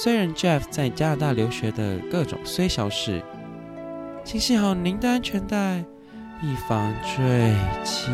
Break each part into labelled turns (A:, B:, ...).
A: 虽然 Jeff 在加拿大留学的各种虽小事，请系好您的安全带，以防坠机。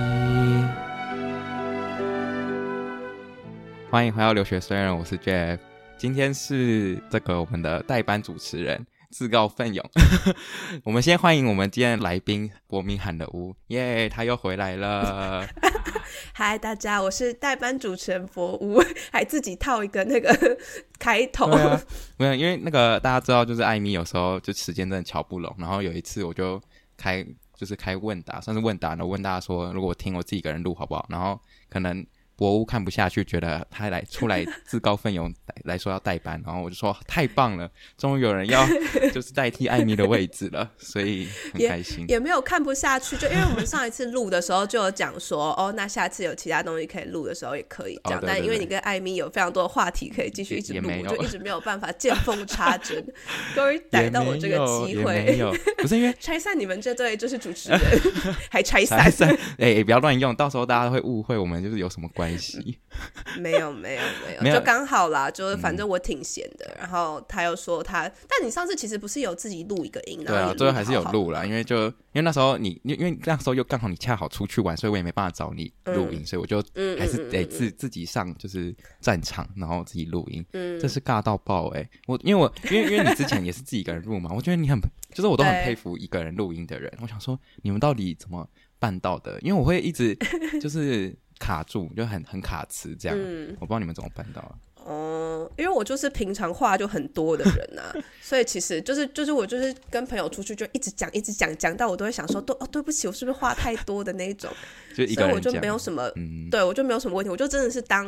A: 欢迎回到留学虽然，我是 Jeff，今天是这个我们的代班主持人。自告奋勇，我们先欢迎我们今天的来宾伯明翰的屋耶，yeah, 他又回来了。
B: 嗨，大家，我是代班主持人伯屋，还自己套一个那个开头。
A: 啊、没有，因为那个大家知道，就是艾米有时候就时间真的乔不拢。然后有一次我就开，就是开问答，算是问答，然后问大家说，如果我听我自己一个人录好不好？然后可能。伯乌看不下去，觉得他来出来自告奋勇来说要代班，然后我就说太棒了，终于有人要 就是代替艾米的位置了，所以很开心
B: 也。也没有看不下去，就因为我们上一次录的时候就有讲说，哦，那下次有其他东西可以录的时候也可以讲，哦、但因为你跟艾米有非常多的话题可以继续一直录，就一直没有办法见缝插针，终于逮到我这个机会。
A: 没有，不是因为
B: 拆散你们这对就是主持人，还拆散，
A: 哎、欸，不要乱用，到时候大家会误会我们就是有什么关。关系。
B: 没有没有没有，就刚好啦，就是反正我挺闲的，嗯、然后他又说他，但你上次其实不是有自己录一个音，
A: 对啊，最后还是有录啦，因为就因为那时候你因为那时候又刚好你恰好出去玩，所以我也没办法找你录音，嗯、所以我就还是得自自己上就是战场，然后自己录音，嗯，这是尬到爆哎、欸，我因为我因为因为你之前也是自己一个人录嘛，我觉得你很就是我都很佩服一个人录音的人，我想说你们到底怎么办到的？因为我会一直就是。卡住就很很卡词这样，嗯、我不知道你们怎么办到的。
B: 哦、嗯，因为我就是平常话就很多的人啊，所以其实就是就是我就是跟朋友出去就一直讲一直讲讲到我都会想说，对哦对不起，我是不是话太多的那一种，所以我就没有什么，嗯、对我就没有什么问题，我就真的是当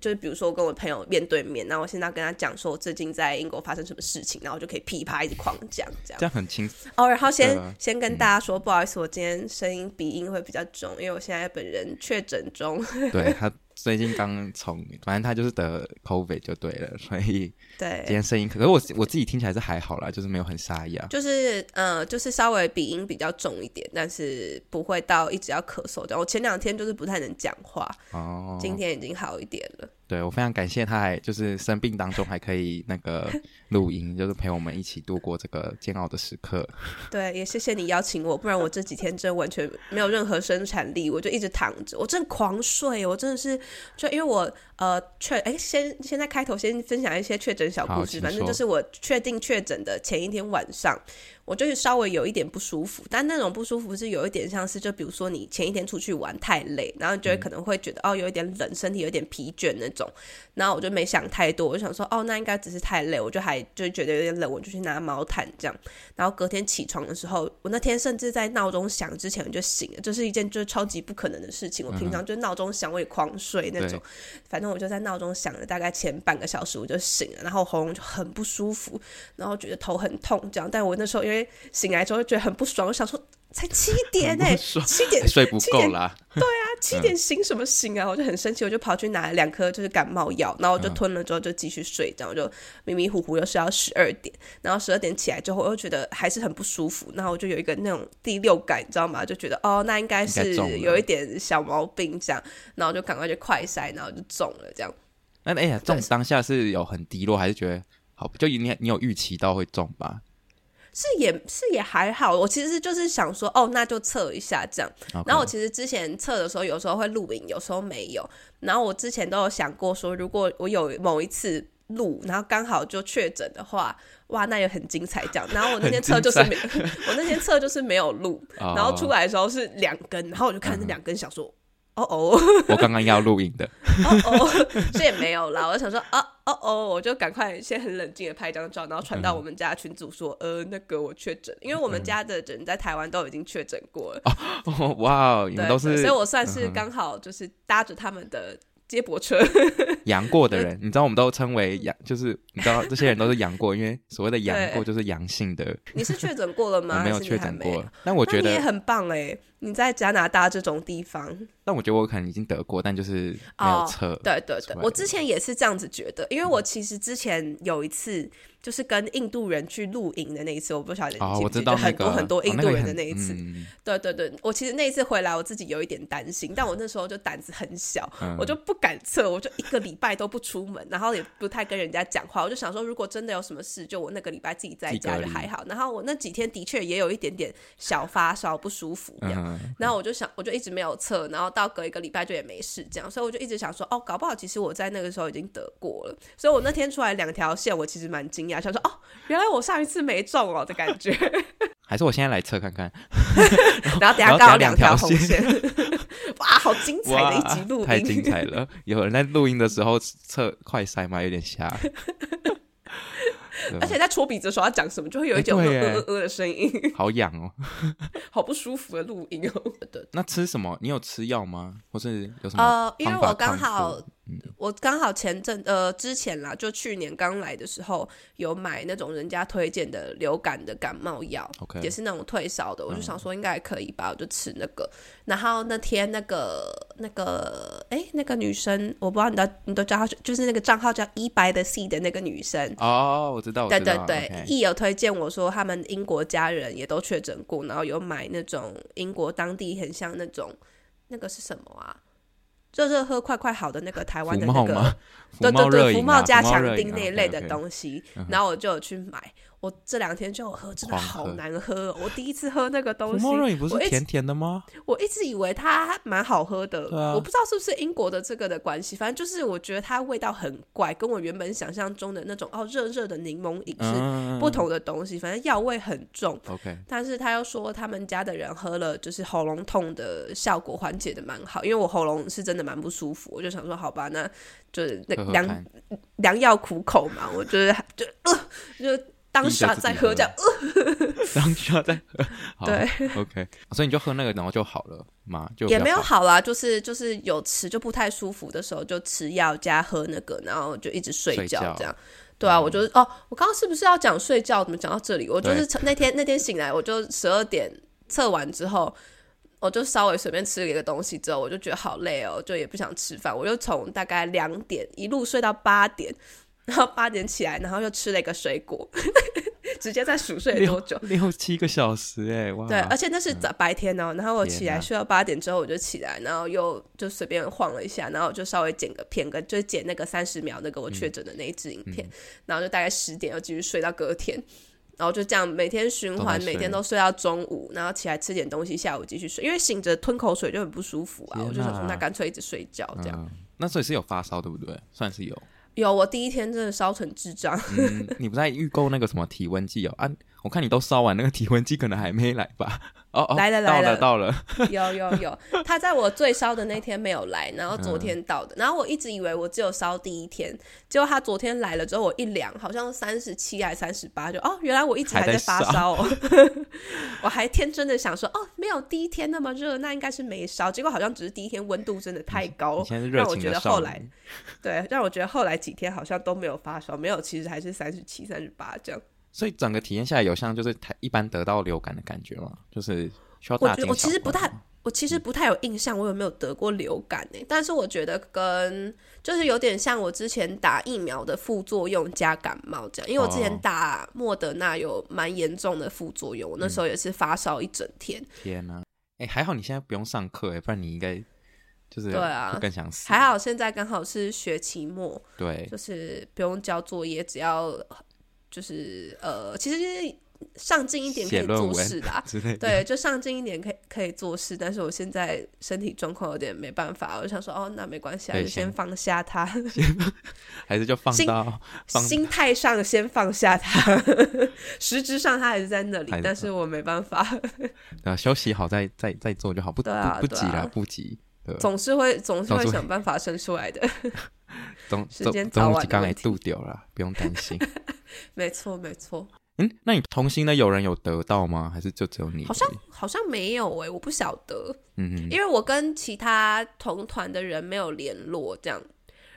B: 就是比如说跟我朋友面对面，然后我现在跟他讲说我最近在英国发生什么事情，然后我就可以噼啪一直狂讲这样，
A: 这样很轻松
B: 哦。然后先、呃、先跟大家说、嗯、不好意思，我今天声音鼻音会比较重，因为我现在本人确诊中，
A: 对他。最近刚从，反正他就是得 COVID 就对了，所以对今天声音，可是我我自己听起来是还好啦，就是没有很沙哑，
B: 就是呃，就是稍微鼻音比较重一点，但是不会到一直要咳嗽这样。我前两天就是不太能讲话，哦，今天已经好一点了。
A: 对，我非常感谢他，还就是生病当中还可以那个 录音，就是陪我们一起度过这个煎熬的时刻。
B: 对，也谢谢你邀请我，不然我这几天真完全没有任何生产力，我就一直躺着，我真的狂睡，我真的是就因为我呃确哎，先先在开头先分享一些确诊小故事，反正就是我确定确诊的前一天晚上。我就是稍微有一点不舒服，但那种不舒服是有一点像是，就比如说你前一天出去玩太累，然后你就会可能会觉得、嗯、哦有一点冷，身体有点疲倦那种。然后我就没想太多，我就想说哦那应该只是太累，我就还就觉得有点冷，我就去拿毛毯这样。然后隔天起床的时候，我那天甚至在闹钟响之前我就醒了，这、就是一件就是超级不可能的事情。我平常就闹钟响我也狂睡那种，对反正我就在闹钟响了大概前半个小时我就醒了，然后喉咙就很不舒服，然后觉得头很痛这样。但我那时候因为醒来之后就觉得很不爽，我想说才七点呢、欸，七点
A: 睡不够啦。
B: 对啊，七点醒什么醒啊？嗯、我就很生气，我就跑去拿了两颗就是感冒药，然后我就吞了之后就继续睡，这样我就迷迷糊糊又睡到十二点，然后十二点起来之后我又觉得还是很不舒服，然后我就有一个那种第六感，你知道吗？就觉得哦，那应该是有一点小毛病这样，然后就赶快去快筛，然后就中了这样。
A: 那哎呀，中当下是有很低落，还是觉得好？就你你有预期到会中吧？
B: 是也是也还好，我其实就是想说，哦，那就测一下这样。然后我其实之前测的时候，有时候会录影，有时候没有。然后我之前都有想过说，如果我有某一次录，然后刚好就确诊的话，哇，那也很精彩这样。然后我那天测就是没，我那天测就是没有录，然后出来的时候是两根，然后我就看那两根，想说。哦哦，
A: 我刚刚要录影的，
B: 哦哦，这也没有啦。我就想说，哦哦哦，我就赶快先很冷静的拍一张照，然后传到我们家群组说，呃，那个我确诊，因为我们家的人在台湾都已经确诊过了。
A: 哦，哇，你们都是，
B: 所以我算是刚好就是搭着他们的。接驳车
A: 阳过的人，你知道我们都称为阳，就是你知道这些人都是阳过，因为所谓的阳过就是阳性的。
B: 你是确诊过了吗？
A: 我没有确诊过，但我觉得
B: 你也很棒哎！你在加拿大这种地方，
A: 但我觉得我可能已经得过，但就是没有测。
B: 哦，对对对，我之前也是这样子觉得，因为我其实之前有一次。就是跟印度人去露营的那一次，我不晓得你记不记得，哦，我知道那个，很多很多印度人的那一次。对对对，我其实那一次回来，我自己有一点担心，但我那时候就胆子很小，嗯，我就不敢测，我就一个礼拜都不出门，然后也不太跟人家讲话。我就想说，如果真的有什么事，就我那个礼拜自己在家就还好。然后我那几天的确也有一点点小发烧，不舒服嗯。然后我就想，我就一直没有测，然后到隔一个礼拜就也没事这样，所以我就一直想说，哦，搞不好其实我在那个时候已经得过了。所以我那天出来两条线，我其实蛮惊讶，想说，哦。原来我上一次没中哦的感觉，
A: 还是我现在来测看看。
B: 然后等下刚好两条红线，哇，好精彩的一集录音，
A: 太精彩了！有人在录音的时候测快筛吗？有点瞎。
B: 而且在戳鼻子的时候，要讲什么就会有一种呃呃呃的声音，
A: 好痒哦，
B: 好不舒服的录音哦。对，
A: 那吃什么？你有吃药吗？或是有什么？呃，
B: 因为我刚好。我刚好前阵呃之前啦，就去年刚来的时候有买那种人家推荐的流感的感冒药，okay. 也是那种退烧的，我就想说应该还可以吧，嗯，我就吃那个。然后那天那个那个哎那个女生，我不知道你都你都叫她，就是那个账号叫一白的 C 的那个女生
A: 哦，我知道，对
B: 对对，一、okay. 有推荐我说他们英国家人也都确诊过，然后有买那种英国当地很像那种那个是什么啊？热热喝快快好的那个台湾的那个，对对对，福茂加强丁那一类的东西，然后我就有去买。我这两天就喝，真的好难喝。我第一次喝那个东西，
A: 你不是甜甜的吗？
B: 我一,我一直以为它蛮好喝的，啊，我不知道是不是英国的这个的关系，反正就是我觉得它味道很怪，跟我原本想象中的那种哦热热的柠檬饮是不同的东西，嗯、反正药味很重。
A: OK，
B: 但是他又说他们家的人喝了就是喉咙痛的效果缓解的蛮好，因为我喉咙是真的蛮不舒服，我就想说好吧，那就是那良良药苦口嘛，我觉得就呃就。当下在喝。这样，
A: 当下在喝，
B: 对
A: ，OK，所以你就喝那个，然后就好了嘛，就
B: 也没有好。啦，就是就是有吃就不太舒服的时候就吃药加喝那个，然后就一直睡觉这样，对啊，我就是哦，我刚刚是不是要讲睡觉？怎么讲到这里？我就是那天那天醒来，我就十二点测完之后，我就稍微随便吃了一个东西之后，我就觉得好累哦，就也不想吃饭，我就从大概两点一路睡到八点。然后八点起来，然后又吃了一个水果，直接在熟睡多久？
A: 六七个小时哎，哇！
B: 对，而且那是早白天哦。然后我起来睡到八点之后，我就起来，然后又就随便晃了一下，然后就稍微剪个片，跟就剪那个三十秒那个我确诊的那一支影片，嗯、然后就大概十点又继续睡到隔天，然后就这样每天循环，每天都睡到中午，然后起来吃点东西，下午继续睡，因为醒着吞口水就很不舒服啊。我就想说，那干脆一直睡觉这样。
A: 嗯、那所以是有发烧对不对？算是有。
B: 有，我第一天真的烧成智障。
A: 你不在预购那个什么体温计哦？啊，我看你都烧完，那个体温计可能还没来吧？哦哦，来了来了到了，到了。
B: 有有有，他在我最烧的那天没有来，然后昨天到的，嗯、然后我一直以为我只有烧第一天，结果他昨天来了之后，我一量好像三十七还三十八，就哦，原来我一直还在发烧。我还天真的想说哦，没有第一天那么热，那应该是没烧，结果好像只是第一天温度真的太高，让我觉得后来对，让我觉得后来几天好像都没有发烧，没有，其实还是三十七、三十八这样。
A: 所以整个体验下来，有像就是台一般得到流感的感觉吗？就是需要大惊小怪吗？我我其实不太，
B: 我其实不太有印象，我有没有得过流感呢？但是我觉得跟就是有点像我之前打疫苗的副作用加感冒这样，因为我之前打莫德纳有蛮严重的副作用，我那时候也是发烧一整天。
A: 嗯、天哪！哎、欸，还好你现在不用上课哎，不然你应该就是对啊，更想死。
B: 还好现在刚好是学期末，
A: 对，
B: 就是不用交作业，只要。就是呃，其实上进一点可以做事啦，对，就上进一点可以可以做事。但是我现在身体状况有点没办法，我就想说，哦，那没关系，就先放下它，
A: 还是就放到
B: 心心态上先放下它，实质上它还是在那里，但是我没办法。
A: 休息好再再再做就好，不、啊、不不急了，不急。对，
B: 总是会总是
A: 会
B: 想办法生出来的。总时
A: 间
B: 早晚
A: 刚来度掉了，不用担心。
B: 没错，没错，
A: 嗯，那你同行的有人有得到吗？还是就只有你？
B: 好像好像没有诶、欸，我不晓得。
A: 嗯嗯，
B: 因为我跟其他同团的人没有联络，这样。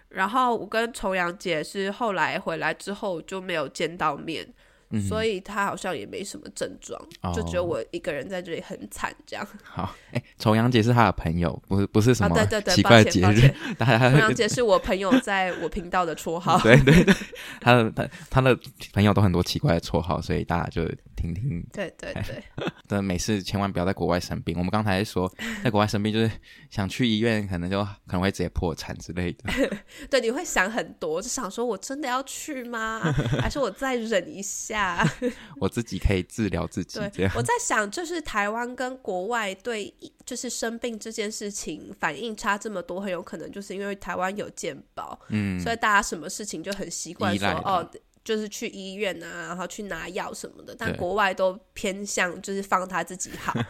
B: 然后我跟重阳姐是后来回来之后就没有见到面。嗯、所以他好像也没什么症状，哦、就只有我一个人在这里很惨这样。
A: 好，哎，重阳节是他的朋友，不是不是什么
B: 对对对，
A: 奇怪的节日。
B: 重阳节是我朋友在我频道的绰号。
A: 对 对对，他的他他的朋友都很多奇怪的绰号，所以大家就听听。
B: 对对对，
A: 但没事，千万不要在国外生病。我们刚才说在国外生病，就是想去医院，可能就可能会直接破产之类的。
B: 对，你会想很多，就想说我真的要去吗？还是我再忍一下？
A: 我自己可以治疗自己。
B: 对，我在想，就是台湾跟国外对就是生病这件事情反应差这么多，很有可能就是因为台湾有健保，嗯，所以大家什么事情就很习惯说哦，就是去医院啊，然后去拿药什么的。但国外都偏向就是放他自己好。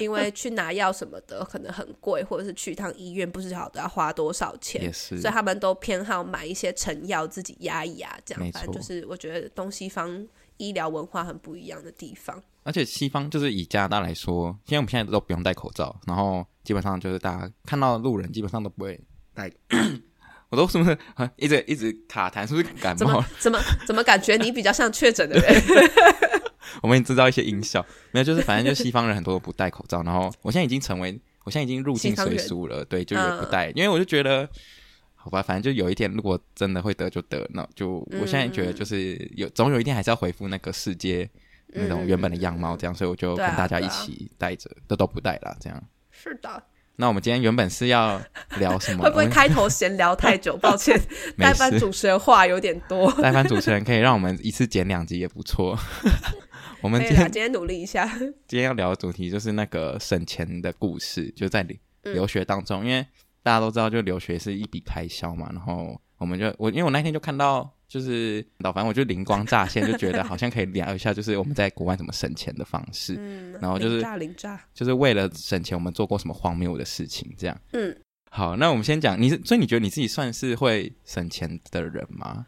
B: 因为去拿药什么的可能很贵，或者是去一趟医院不知道都要花多少钱，所以他们都偏好买一些成药自己压一压，这样。反正就是我觉得东西方医疗文化很不一样的地方。
A: 而且西方就是以加拿大来说，因为我们现在都不用戴口罩，然后基本上就是大家看到路人基本上都不会戴。我都是不是一直一直卡痰？是不是感冒？
B: 怎么怎么怎么感觉你比较像确诊的人？
A: 我们制造一些音效，没有，就是反正就西方人很多都不戴口罩，然后我现在已经成为，我现在已经入境随俗了，对，就也不戴，嗯、因为我就觉得，好吧，反正就有一天如果真的会得就得，那就我现在觉得就是有总有一天还是要回复那个世界那种原本的样貌，这样，所以我就跟大家一起戴着，都、都不戴了，这样。
B: 是的。
A: 那我们今天原本是要聊什么？
B: 会不会开头闲聊太久？抱歉，代班主持人话有点多。
A: 代班主持人可以让我们一次剪两集也不错。我们今天
B: 今天努力一下。
A: 今天要聊的主题就是那个省钱的故事，就在留学当中，嗯、因为大家都知道，就留学是一笔开销嘛。然后我们就我，因为我那天就看到。就是，反正我就灵光乍现，就觉得好像可以聊一下，就是我们在国外怎么省钱的方式。嗯，然后就是，就是为了省钱，我们做过什么荒谬的事情，这样。嗯，好，那我们先讲，你是，所以你觉得你自己算是会省钱的人吗？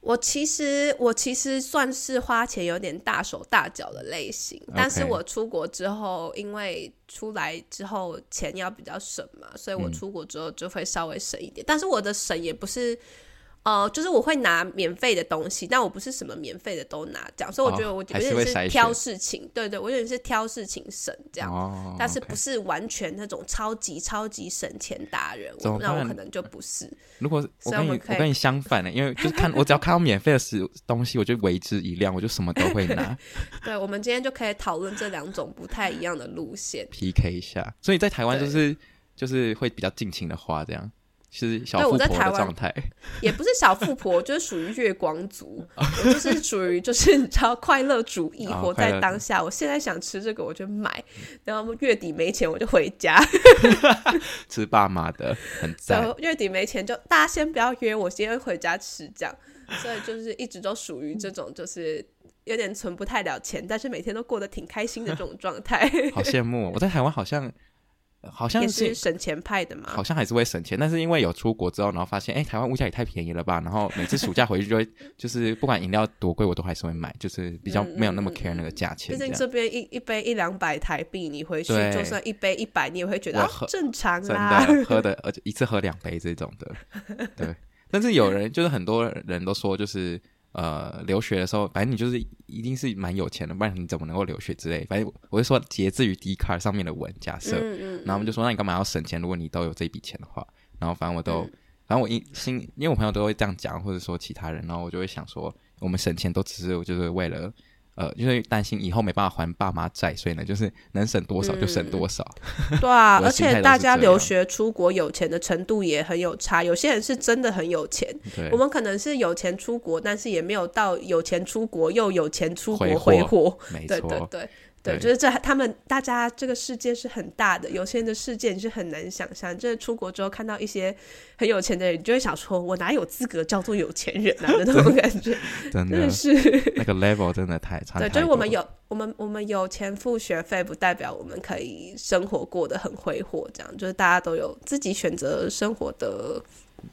B: 我其实，我其实算是花钱有点大手大脚的类型，但是我出国之后，因为出来之后钱要比较省嘛，所以我出国之后就会稍微省一点，嗯，但是我的省也不是。哦、呃，就是我会拿免费的东西，但我不是什么免费的都拿，这样，所以我觉得我有点是挑事情，对对，我有点是挑事情省这样，哦、但是不是完全那种超级超级省钱达人，我那我可能就不是。
A: 如果我跟你我，我跟你相反的，因为就是看我只要看到免费的食东西，我就为之一亮，我就什么都会拿。
B: 对，我们今天就可以讨论这两种不太一样的路线
A: ，PK 一下。所以在台湾就是就是会比较尽情的花这样。是小富婆的状态，
B: 也不是小富婆，就是属于月光族，我就是属于就是你知道快乐主义，活在当下。我现在想吃这个，我就买，然后月底没钱我就回家
A: 吃爸妈的，很赞。
B: 月底没钱就大家先不要约我，先回家吃这样。所以就是一直都属于这种，就是有点存不太了钱，但是每天都过得挺开心的这种状态。
A: 好羡慕哦，我在台湾好像。好像是，
B: 是省钱派的嘛，
A: 好像还是会省钱，但是因为有出国之后，然后发现，哎、欸，台湾物价也太便宜了吧，然后每次暑假回去就会，就是不管饮料多贵，我都还是会买，就是比较没有那么 care 那个价钱。毕竟
B: 这边一一杯一两百台币，你回去就算一杯一百，你也会觉得喝、啊、正常啦。
A: 真的喝的，而且一次喝两杯这种的，对。但是有人就是很多人都说，就是。呃，留学的时候，反正你就是一定是蛮有钱的，不然你怎么能够留学之类？反正我就说，截至于 Dcard 上面的文，假设，嗯嗯、然后我们就说，那你干嘛要省钱？如果你都有这笔钱的话，然后反正我都，嗯、反正我一心，因为我朋友都会这样讲，或者说其他人，然后我就会想说，我们省钱都只是就是为了。呃，因为担心以后没办法还爸妈债，所以呢，就是能省多少就省多少。
B: 嗯、对啊，而且大家留学出国有钱的程度也很有差，有些人是真的很有钱。我们可能是有钱出国，但是也没有到有钱出国又有钱出国挥霍。没错，对对对。对，就是这他们大家这个世界是很大的，有些人的世界你是很难想象。就是出国之后看到一些很有钱的人，你就会想说，我哪有资格叫做有钱人啊？的 那种感觉，
A: 真的是那个 level 真的太差。
B: 对，就是我们有我们我们有钱付学费，不代表我们可以生活过得很挥霍。这样就是大家都有自己选择生活的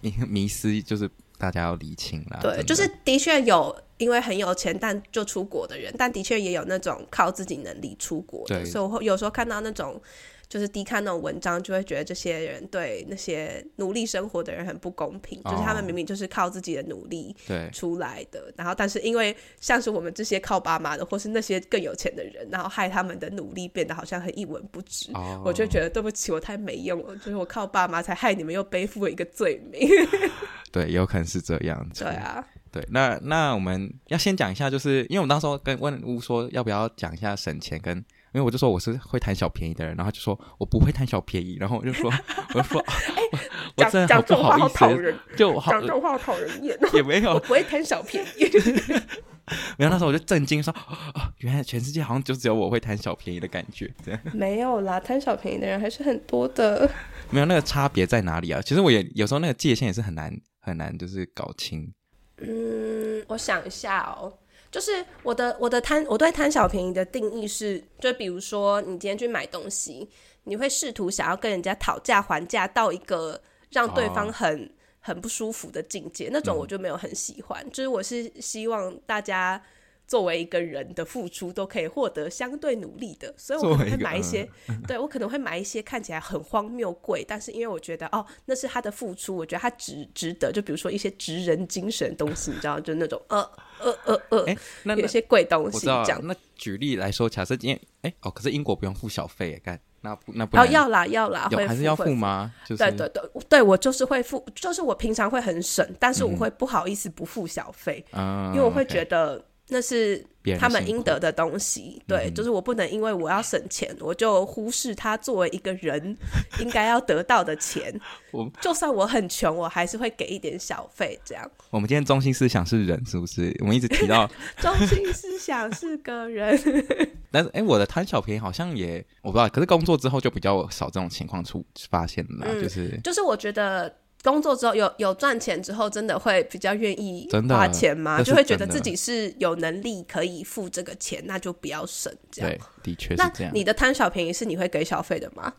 A: 迷迷失，就是大家要理清啦。
B: 对，就是的确有。因为很有钱，但就出国的人，但的确也有那种靠自己能力出国的，所以我有时候看到那种就是低看那种文章，就会觉得这些人对那些努力生活的人很不公平，哦、就是他们明明就是靠自己的努力出来的，然后但是因为像是我们这些靠爸妈的，或是那些更有钱的人，然后害他们的努力变得好像很一文不值，哦、我就觉得对不起，我太没用了，就是我靠爸妈才害你们又背负了一个罪名。
A: 对，有可能是这样子。
B: 对啊。
A: 对，那那我们要先讲一下，就是因为我当时跟问乌说要不要讲一下省钱跟，因为我就说我是会贪小便宜的人，然后就说我不会贪小便宜，然后我就说我就说，哎，我真的好不好意思，就好讲这种话好讨人厌，也没有，我不会贪小便宜，没有，那时候我就震惊说，哦，原来全世界好像就只有我会贪小便宜的感觉，这样
B: 没有啦，贪小便宜的人还是很多的，
A: 没有那个差别在哪里啊？其实我也有时候那个界限也是很难很难，就是搞清。
B: 嗯，我想一下哦，就是我的我的贪我对贪小便宜的定义是，就比如说你今天去买东西，你会试图想要跟人家讨价还价到一个让对方很、哦、很不舒服的境界，那种我就没有很喜欢。嗯、就是我是希望大家。作为一个人的付出都可以获得相对努力的，所以我可能会买一些，对我可能会买一些看起来很荒谬贵，但是因为我觉得哦，那是他的付出，我觉得他值值得。就比如说一些职人精神的东西，你知道，就那种呃呃呃呃，哎、呃，那有些贵东西这样。
A: 那举例来说，假设今天哎哦，可是英国不用付小费，干那那不
B: 哦要啦要啦，
A: 有还是要付吗？
B: 就是、对对对对，我就是会付，就是我平常会很省，但是我会不好意思不付小费，嗯、因为我会觉得。那是他们应得的东西，对，就是我不能因为我要省钱，我就忽视他作为一个人 应该要得到的钱。我就算我很穷，我还是会给一点小费，这样。
A: 我们今天中心思想是人，是不是？我们一直提到
B: 中心思想是个人。
A: 但是，哎、欸，我的贪小便宜好像也我不知道，可是工作之后就比较少这种情况出发现了，嗯、就是
B: 就是我觉得。工作之后有有赚钱之后，真的会比较愿意花钱吗？就会觉得自己是有能力可以付这个钱，那就不要省。这样，
A: 对，的确是这样。
B: 那你的贪小便宜是你会给小费的吗？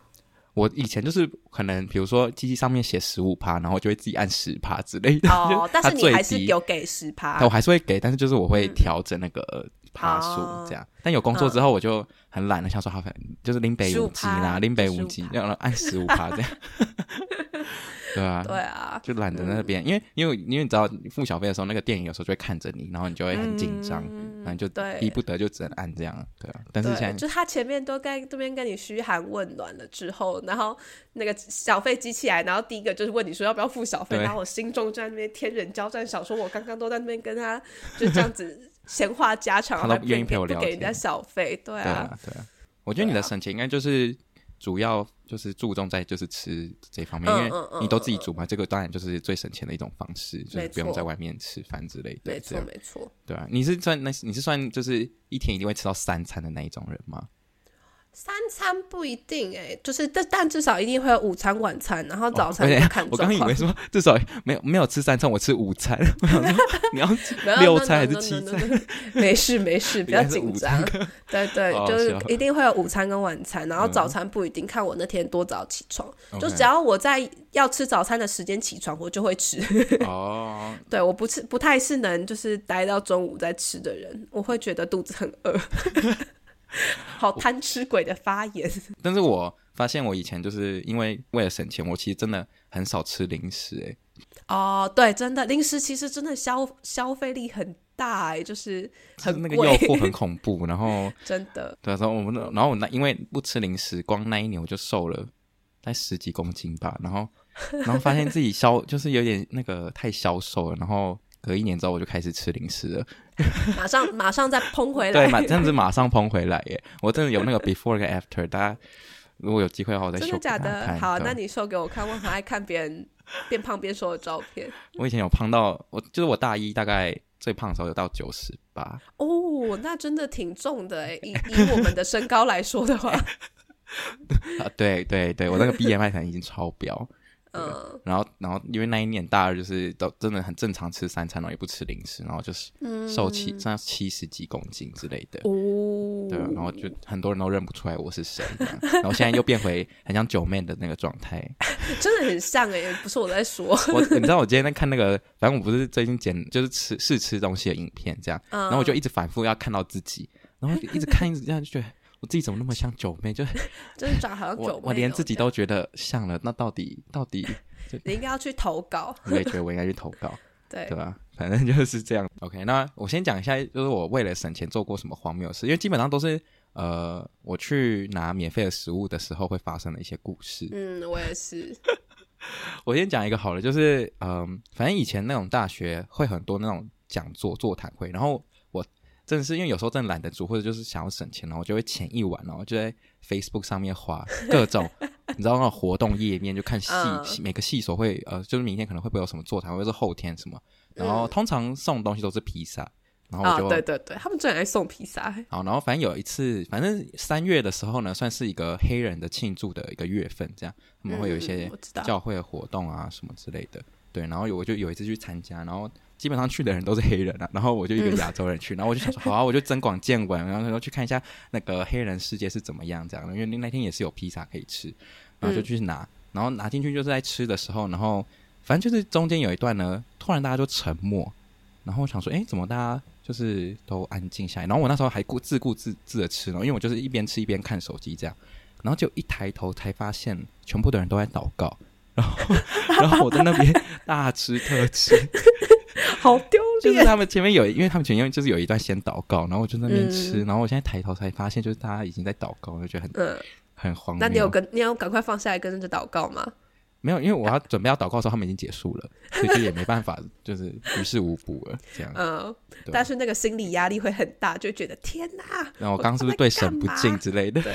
A: 我以前就是可能，比如说机器上面写十五趴，然后就会自己按十趴之类的。
B: 哦，但是你还是有给十趴。
A: 我还是会给，但是就是我会调整那个趴数这样。但有工作之后，我就很懒得，想说好，就是林北五级啦，林北五级，然后按十五趴这样。对啊，对啊，就懒得那边，因为因为因为你知道付小费的时候，那个电影有时候就会看着你，然后你就会很紧张，然后就逼不得就只能按这样，对啊。但是现在
B: 就他前面都在这边跟你嘘寒问暖了之后，然后那个小费机器来，然后第一个就是问你说要不要付小费，然后我心中就在那边天人交战，想说我刚刚都在那边跟他就这样子闲话家常，
A: 他都愿意陪我聊天，
B: 给人家小费，对啊，
A: 对啊。我觉得你的省钱应该就是。主要就是注重在就是吃这方面，因为你都自己煮嘛，这个当然就是最省钱的一种方式，就是不用在外面吃饭之类的。
B: 没错，没错。
A: 对啊，你是算那你是算就是一天一定会吃到三餐的那一种人吗？
B: 三餐不一定哎、欸，就是但但至少一定会有午餐、晚餐，然后早餐看、哦。
A: 我刚以为说至少没有没有吃三餐，我吃午餐。我想说你要六餐还是七餐？
B: 没事没事，不要紧张。对对，就是一定会有午餐跟晚餐，然后早餐不一定，看我那天多早起床。嗯、就只要我在要吃早餐的时间起床，我就会吃。哦，对，我不吃不太是能就是待到中午再吃的人，我会觉得肚子很饿。好贪吃鬼的发言，
A: 但是我发现我以前就是因为为了省钱，我其实真的很少吃零食哎。
B: 哦，对，真的零食其实真的消消费力很大哎，就是很贵，
A: 那个诱惑很恐怖，然后
B: 真的
A: 对，然后我们然后我那因为不吃零食，光那一年我就瘦了大概十几公斤吧，然后然后发现自己消就是有点那个太消瘦了，然后。隔一年之后，我就开始吃零食了，
B: 马上马上再膨回来，
A: 对，马这样子马上膨回来耶！我真的有那个 before 跟 after，大家如果有机会的话，我再秀。真的假的？
B: 好，那你秀给我看，我很爱看别人变胖变瘦的照片。
A: 我以前有胖到，我就是我大一大概最胖的时候有到九十八。
B: 哦，哦，那真的挺重的哎，以以我们的身高来说的话，
A: 啊，对对对，我那个 BMI 可能已经超标。嗯，然后，然后，因为那一年大二就是都真的很正常吃三餐，然后也不吃零食，然后就是瘦七，嗯、像七十几公斤之类的。哦，对，然后就很多人都认不出来我是谁，然后现在又变回很像九妹的那个状态，
B: 真的很像哎，不是我在说。
A: 我你知道我今天在看那个，反正我不是最近剪就是吃试吃东西的影片这样，嗯、然后我就一直反复要看到自己，然后一直看一直这样就觉得。我自己怎么那么像九妹？就
B: 就是长好像九妹 我，
A: 我连自己都觉得像了。那到底到底？
B: 你应该要去投稿。
A: 我也觉得我应该去投稿。
B: 对
A: 对吧？反正就是这样。OK，那我先讲一下，就是我为了省钱做过什么荒谬事，因为基本上都是呃，我去拿免费的食物的时候会发生的一些故事。
B: 嗯，我也是。
A: 我先讲一个好了，就是嗯、呃，反正以前那种大学会很多那种讲座座谈会，然后。真的是因为有时候真的懒得煮，或者就是想要省钱，然后我就会前一晚，然后就在 Facebook 上面划各种，你知道那种活动页面，就看系、uh, 每个系所会呃，就是明天可能会不会有什么座谈，或者是后天什么，然后通常送东西都是披萨，然后我就、
B: uh, 对对对，他们最爱送披萨。
A: 好，然后反正有一次，反正三月的时候呢，算是一个黑人的庆祝的一个月份，这样他们会有一些教会的活动啊什么之类的，对，然后有我就有一次去参加，然后。基本上去的人都是黑人啊，然后我就一个亚洲人去，嗯、然后我就想说，好啊，我就增广见闻，然后说去看一下那个黑人世界是怎么样这样的，因为那天也是有披萨可以吃，然后就去拿，然后拿进去就是在吃的时候，然后反正就是中间有一段呢，突然大家就沉默，然后我想说，哎，怎么大家就是都安静下来？然后我那时候还顾自顾自自的吃呢，因为我就是一边吃一边看手机这样，然后就一抬头才发现，全部的人都在祷告，然后 然后我在那边大吃特吃。
B: 好丢脸！
A: 就是他们前面有，因为他们前面就是有一段先祷告，然后我就在那边吃，嗯、然后我现在抬头才发现，就是大家已经在祷告，我就觉得很、嗯、很荒谬。
B: 那你有跟你要赶快放下来跟着祷告吗？
A: 没有，因为我要准备要祷告的时候，他们已经结束了，所以就也没办法，就是于事无补了。这样，嗯，
B: 对但是那个心理压力会很大，就觉得天哪！
A: 然后我刚刚是不是对神不敬之类的？
B: 对，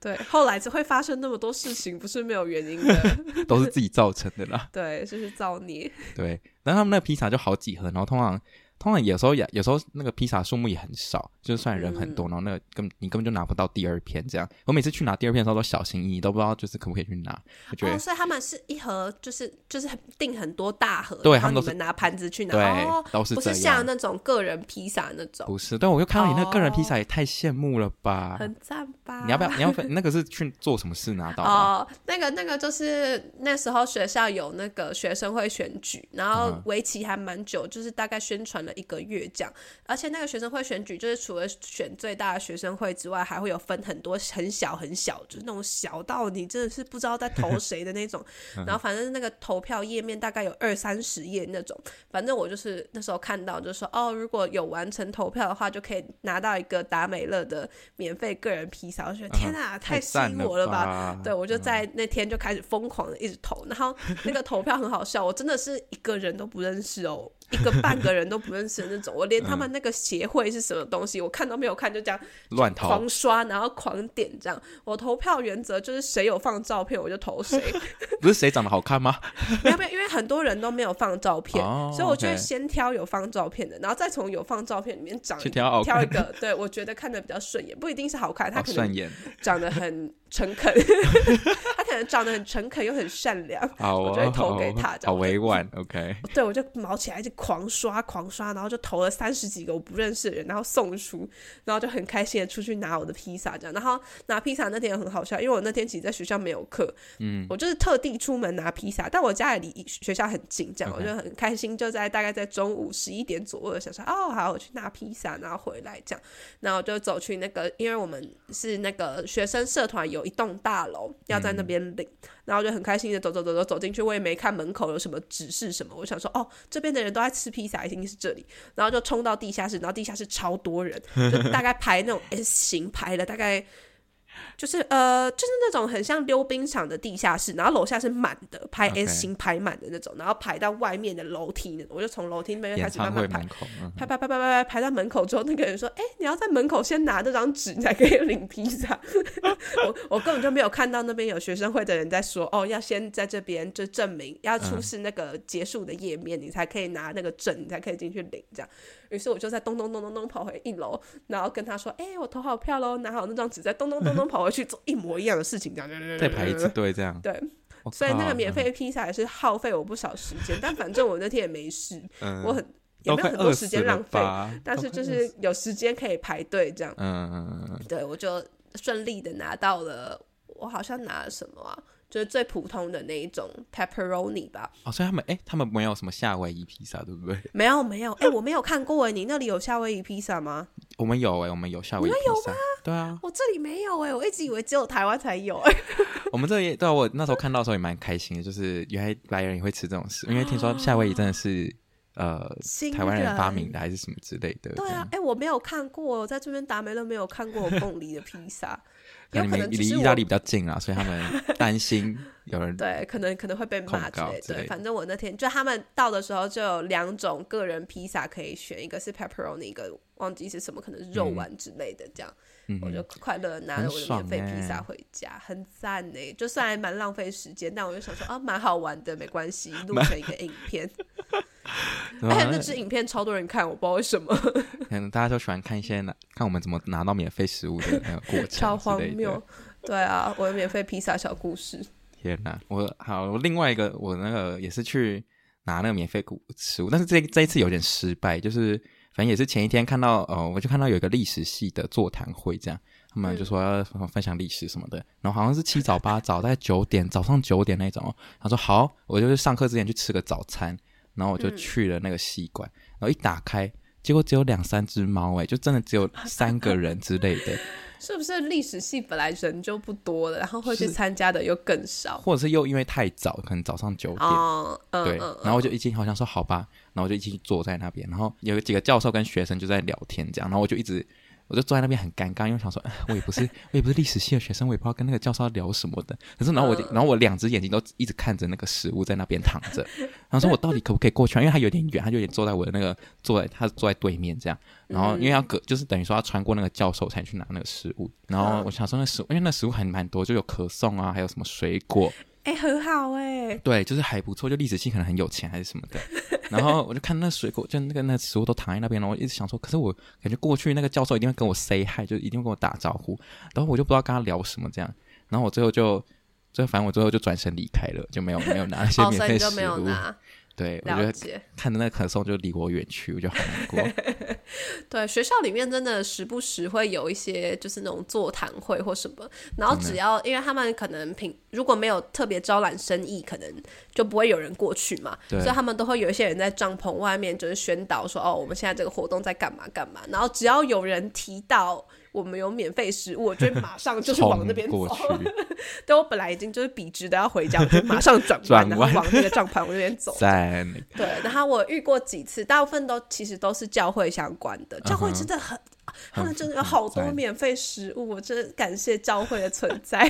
B: 对，后来只会发生那么多事情，不是没有原因的，
A: 都是自己造成的啦。
B: 对，就是造孽。
A: 对，然后他们那个披萨就好几盒，然后通常。通常有时候也有时候那个披萨数目也很少，就算人很多，嗯、然后那个根你根本就拿不到第二片这样。我每次去拿第二片的时候都小心翼翼，都不知道就是可不可以去拿。我觉得、哦，所
B: 以他们是一盒，就是就是订很多大盒，
A: 对，
B: 他们都是拿盘子去拿，
A: 对，
B: 哦、
A: 都是。
B: 不是像那种个人披萨那种，
A: 不是。但我就看到你那个个人披萨也太羡慕了吧，
B: 很赞吧？
A: 你要不要？你要那个是去做什么事拿到？
B: 哦，那个那个就是那时候学校有那个学生会选举，然后为期还蛮久，就是大概宣传了一个月这样。而且那个学生会选举，就是除了选最大的学生会之外，还会有分很多很小很小，就是那种小到你真的是不知道在投谁的那种。然后反正那个投票页面大概有二三十页那种。反正我就是那时候看到，就是说哦，如果有完成投票的话，就可以拿到一个达美乐的免费个人披萨。我觉得天哪，太吸引我！了吧对，我就在那天就开始疯狂的一直投。然后那个投票很好笑，我真的是一个人都不认识哦。一个半个人都不认识的那种，我连他们那个协会是什么东西，嗯、我看都没有看，就这样乱投，狂刷，然后狂点这样。我投票原则就是谁有放照片我就投谁，
A: 不是谁长得好看吗？
B: 没有没有，因为很多人都没有放照片，哦、所以我就会先挑有放照片的，然后再从有放照片里面找挑，挑一个，对我觉得看的比较顺眼，不一定是好看，他可能长得很诚恳，他可能长得很诚恳又很善良，哦、我就会投给他，
A: 好委婉，OK。
B: 对，我就毛起来就。狂刷狂刷，然后就投了三十几个我不认识的人，然后送出，然后就很开心的出去拿我的披萨，这样。然后拿披萨那天也很好笑，因为我那天其实在学校没有课，嗯，我就是特地出门拿披萨，但我家里离学校很近，这样我就很开心，就在大概在中午十一点左右的时候，想说哦，好，我去拿披萨，然后回来这样，然后就走去那个，因为我们是那个学生社团有一栋大楼要在那边领。嗯然后就很开心的走走走走走进去，我也没看门口有什么指示什么，我想说哦，这边的人都在吃披萨，一定是这里。然后就冲到地下室，然后地下室超多人，就大概排那种 S 型排了大概就是呃，就是那种很像溜冰场的地下室，然后楼下是满的，排 S 型排满的那种，然后排到外面的楼梯，我就从楼梯那边开始慢慢排，排排排排排排排到门口之后，那个人说：“哎，你要在门口先拿这张纸，你才可以领披萨。”我我根本就没有看到那边有学生会的人在说：“哦，要先在这边就证明，要出示那个结束的页面，你才可以拿那个证，你才可以进去领。”这样，于是我就在咚咚咚咚咚跑回一楼，然后跟他说：“哎，我投好票喽，拿好那张纸，再咚 咚咚咚跑回去做一模一样的事情，这样
A: 再排一次队，这样
B: 对。所以那个免费披萨也是耗费我不少时间，但反正我那天也没事，我很也没有很多时间浪费，但是就是有时间可以排队这样。嗯嗯嗯，对，我就顺利的拿到了，我好像拿了什么啊？就是最普通的那一种 pepperoni 吧。
A: 哦，所以他们哎、欸，他们没有什么夏威夷披萨，对不对？
B: 没 有没有，哎、欸，我没有看过哎，你那里有夏威夷披萨吗？
A: 我们有哎，我们有夏威夷披萨。
B: 你们有吗？
A: 对啊，
B: 我这里没有哎，我一直以为只有台湾才有哎。
A: 我们这里对啊，我那时候看到的时候也蛮开心的，就是原来白人也会吃这种食，因为听说夏威夷真的是呃台湾人发明的还是什么之类的。
B: 对啊，哎、欸，我没有看过，我在这边达美乐没有看过凤梨的披萨。有可能
A: 离意大利比较近啊，所以他们 担心有人
B: 对，可能可能会被骂之类。对，反正我那天就他们到的时候就有两种个人披萨可以选，一个是 pepperoni，一个忘记是什么，可能是肉丸之类的。这样，嗯、我就快乐拿着我的免费披萨回家，很赞呢、欸。就算还蛮浪费时间，但我就想说啊，蛮好玩的，没关系，录成一个影片。哎，那支影片超多人看，我不知道为什么。
A: 可能大家都喜欢看一些拿看我们怎么拿到免费食物的那个过程，
B: 超荒谬。对啊，我的免费披萨小故事。
A: 天哪，我好，我另外一个我那个也是去拿那个免费食物，但是这这一次有点失败，就是反正也是前一天看到哦，我就看到有一个历史系的座谈会，这样他们就说要分享历史什么的，嗯、然后好像是七早八早，大概九点早上九点那种，他说好，我就是上课之前去吃个早餐。然后我就去了那个系馆，嗯、然后一打开，结果只有两三只猫，哎，就真的只有三个人之类的。
B: 是不是历史系本来人就不多了，然后会去参加的又更少，
A: 或者是又因为太早，可能早上九点，哦、对，嗯、然后我就一进，好像说好吧，然后我就一起坐在那边，然后有几个教授跟学生就在聊天这样，然后我就一直。我就坐在那边很尴尬，因为想说，我也不是，我也不是历史系的学生，我也不知道跟那个教授聊什么的。可是，然后我，然后我两只眼睛都一直看着那个食物在那边躺着，然后说我到底可不可以过去？因为他有点远，他就有点坐在我的那个坐在他坐在对面这样。然后因为要隔，就是等于说要穿过那个教授才去拿那个食物。然后我想说那食物，因为那食物还蛮多，就有可颂啊，还有什么水果。
B: 哎、欸，很好哎、欸，
A: 对，就是还不错，就历史系可能很有钱还是什么的。然后我就看那水果，就那个那食物都躺在那边，然后我一直想说，可是我感觉过去那个教授一定会跟我 say hi，就一定会跟我打招呼，然后我就不知道跟他聊什么这样。然后我最后就，最后反正我最后就转身离开了，就没有没有拿那些免费食物。哦对，我觉得看着那个可颂就离我远去，我就很难过。
B: 对，学校里面真的时不时会有一些就是那种座谈会或什么，然后只要因为他们可能平如果没有特别招揽生意，可能就不会有人过去嘛，所以他们都会有一些人在帐篷外面就是宣导说哦，我们现在这个活动在干嘛干嘛，然后只要有人提到。我们有免费食物，我就马上就是往那边走。对，我本来已经就是笔直的要回家，我就马上转弯，然后往那个帐篷那边走。在对，然后我遇过几次，大部分都其实都是教会相关的。教会真的很，他们真的有好多免费食物，我真的感谢教会的存在。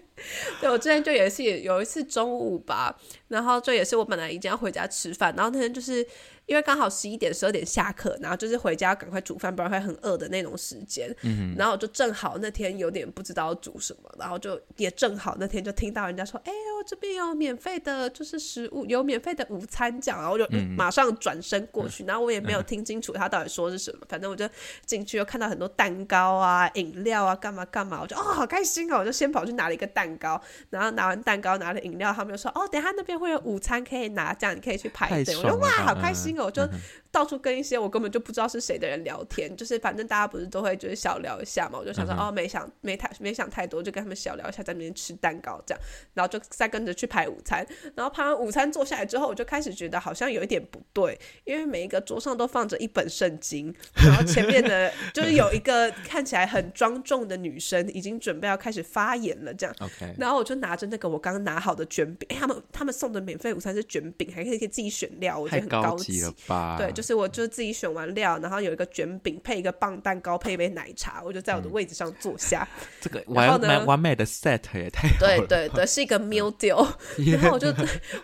B: 对，我之前就也是有一次中午吧，然后就也是我本来已经要回家吃饭，然后那天就是。因为刚好十一点十二点下课，然后就是回家赶快煮饭，不然会很饿的那种时间。嗯，然后就正好那天有点不知道煮什么，然后就也正好那天就听到人家说：“哎呦，这边有免费的，就是食物有免费的午餐奖。”然后我就马上转身过去，嗯、然后我也没有听清楚他到底说是什么，嗯、反正我就进去又看到很多蛋糕啊、饮料啊，干嘛干嘛，我就哦好开心哦，我就先跑去拿了一个蛋糕，然后拿完蛋糕拿了饮料，他们就说：“哦，等一下那边会有午餐可以拿，这样你可以去排队。”我说：“哇，好开心哦！”我就。到处跟一些我根本就不知道是谁的人聊天，就是反正大家不是都会就是小聊一下嘛，我就想说、嗯、哦，没想没太没想太多，就跟他们小聊一下，在那边吃蛋糕这样，然后就再跟着去排午餐，然后排完午餐坐下来之后，我就开始觉得好像有一点不对，因为每一个桌上都放着一本圣经，然后前面的 就是有一个看起来很庄重的女生已经准备要开始发言了，这样.
A: OK，
B: 然后我就拿着那个我刚刚拿好的卷饼，哎，他们他们送的免费午餐是卷饼，还可以可以自己选料，我觉得很高
A: 级，高级了吧？
B: 对，就是我就自己选完料，然后有一个卷饼配一个棒蛋糕，配一杯奶茶，我就在我的位置上坐下。
A: 嗯、这个完美完美的 set 也太好了
B: 对对对，是一个 meal deal。然后我就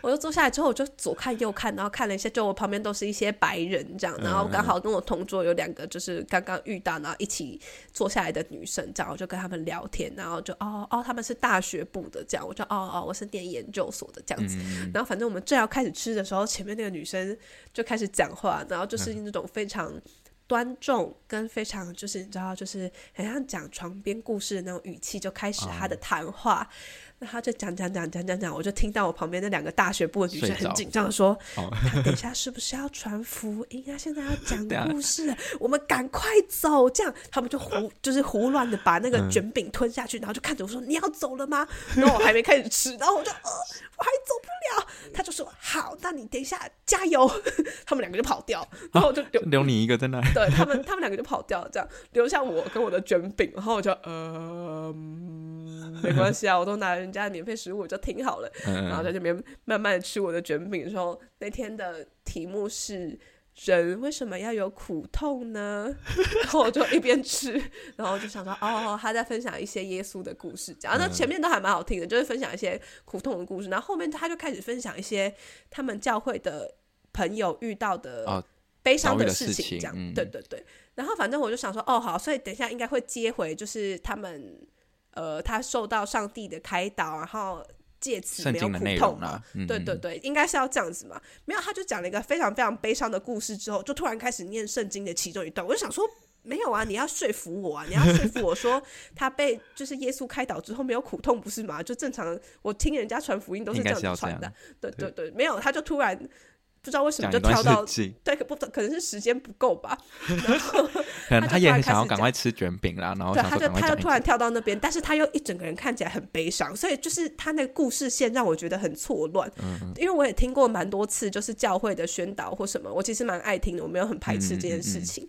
B: 我就坐下来之后，我就左看右看，然后看了一下，就我旁边都是一些白人这样，然后刚好跟我同桌有两个就是刚刚遇到，然后一起坐下来的女生，这样我就跟他们聊天，然后就哦哦，他们是大学部的这样，我就哦哦，我是念研究所的这样子。嗯、然后反正我们正要开始吃的时候，前面那个女生就开始讲话，然后就是那种非常。端重跟非常就是你知道，就是很像讲床边故事的那种语气，就开始他的谈话。Oh. 那他就讲讲讲讲讲讲，我就听到我旁边那两个大学部的女生很紧张的说：“他等一下是不是要传福音啊？现在要讲 故事，我们赶快走。”这样他们就胡就是胡乱的把那个卷饼吞下去，然后就看着我说：“你要走了吗？”然后我还没开始吃，然后我就呃，我还走不了。他就说：“好，那你等一下加油。”他们两个就跑掉，然后我就留
A: 留你一个在那里。
B: 对他们，他们两个就跑掉了，这样留下我跟我的卷饼，然后我就呃。没关系啊，我都拿人家的免费食物，我就听好了。然后在这边慢慢的吃我的卷饼的时候，那天的题目是“人为什么要有苦痛呢？” 然后我就一边吃，然后就想说：“哦，他在分享一些耶稣的故事。”讲那前面都还蛮好听的，就是分享一些苦痛的故事。然后后面他就开始分享一些他们教会的朋友遇到的悲伤的事情，这样。对对对。然后反正我就想说：“哦，好，所以等一下应该会接回，就是他们。”呃，他受到上帝的开导，然后借此没有苦痛嘛？嗯、对对对，应该是要这样子嘛？没有，他就讲了一个非常非常悲伤的故事之后，就突然开始念圣经的其中一段。我就想说，没有啊，你要说服我啊，你要说服我说他被就是耶稣开导之后没有苦痛，不是吗？就正常，我听人家传福音都是这样传的。对对对，没有，他就突然。不知道为什么就跳到对，可不可能是时间不够吧？然后
A: 可能他也很想要赶快吃卷饼啦，然后
B: 对，他就他就突然跳到那边，但是他又一整个人看起来很悲伤，所以就是他那个故事线让我觉得很错乱。嗯，因为我也听过蛮多次，就是教会的宣导或什么，我其实蛮爱听的，我没有很排斥这件事情。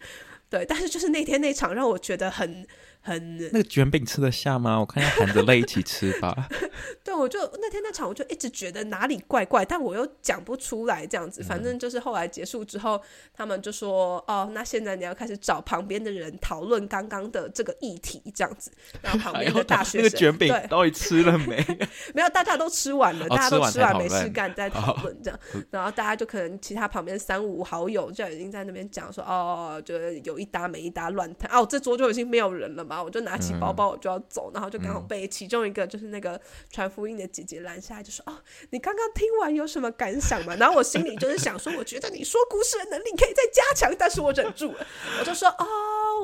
B: 对，但是就是那天那场让我觉得很。很
A: 那个卷饼吃得下吗？我看要含着泪一起吃吧。
B: 对，我就那天那场，我就一直觉得哪里怪怪，但我又讲不出来这样子。反正就是后来结束之后，他们就说：“哦，那现在你要开始找旁边的人讨论刚刚的这个议题，这样子。”然后旁边的大学 生，
A: 那个卷饼到底吃了没？
B: 没有，大家都吃完了，大家都吃完没事干，在讨论这样。然后大家就可能其他旁边三五好友就已经在那边讲说：“哦，就有一搭没一搭乱谈。”哦，这桌就已经没有人了。我就拿起包包，我就要走，嗯、然后就刚好被其中一个就是那个传福音的姐姐拦下来，就说：“哦，你刚刚听完有什么感想吗？” 然后我心里就是想说：“我觉得你说故事的能力可以再加强。”但是我忍住了，我就说：“哦，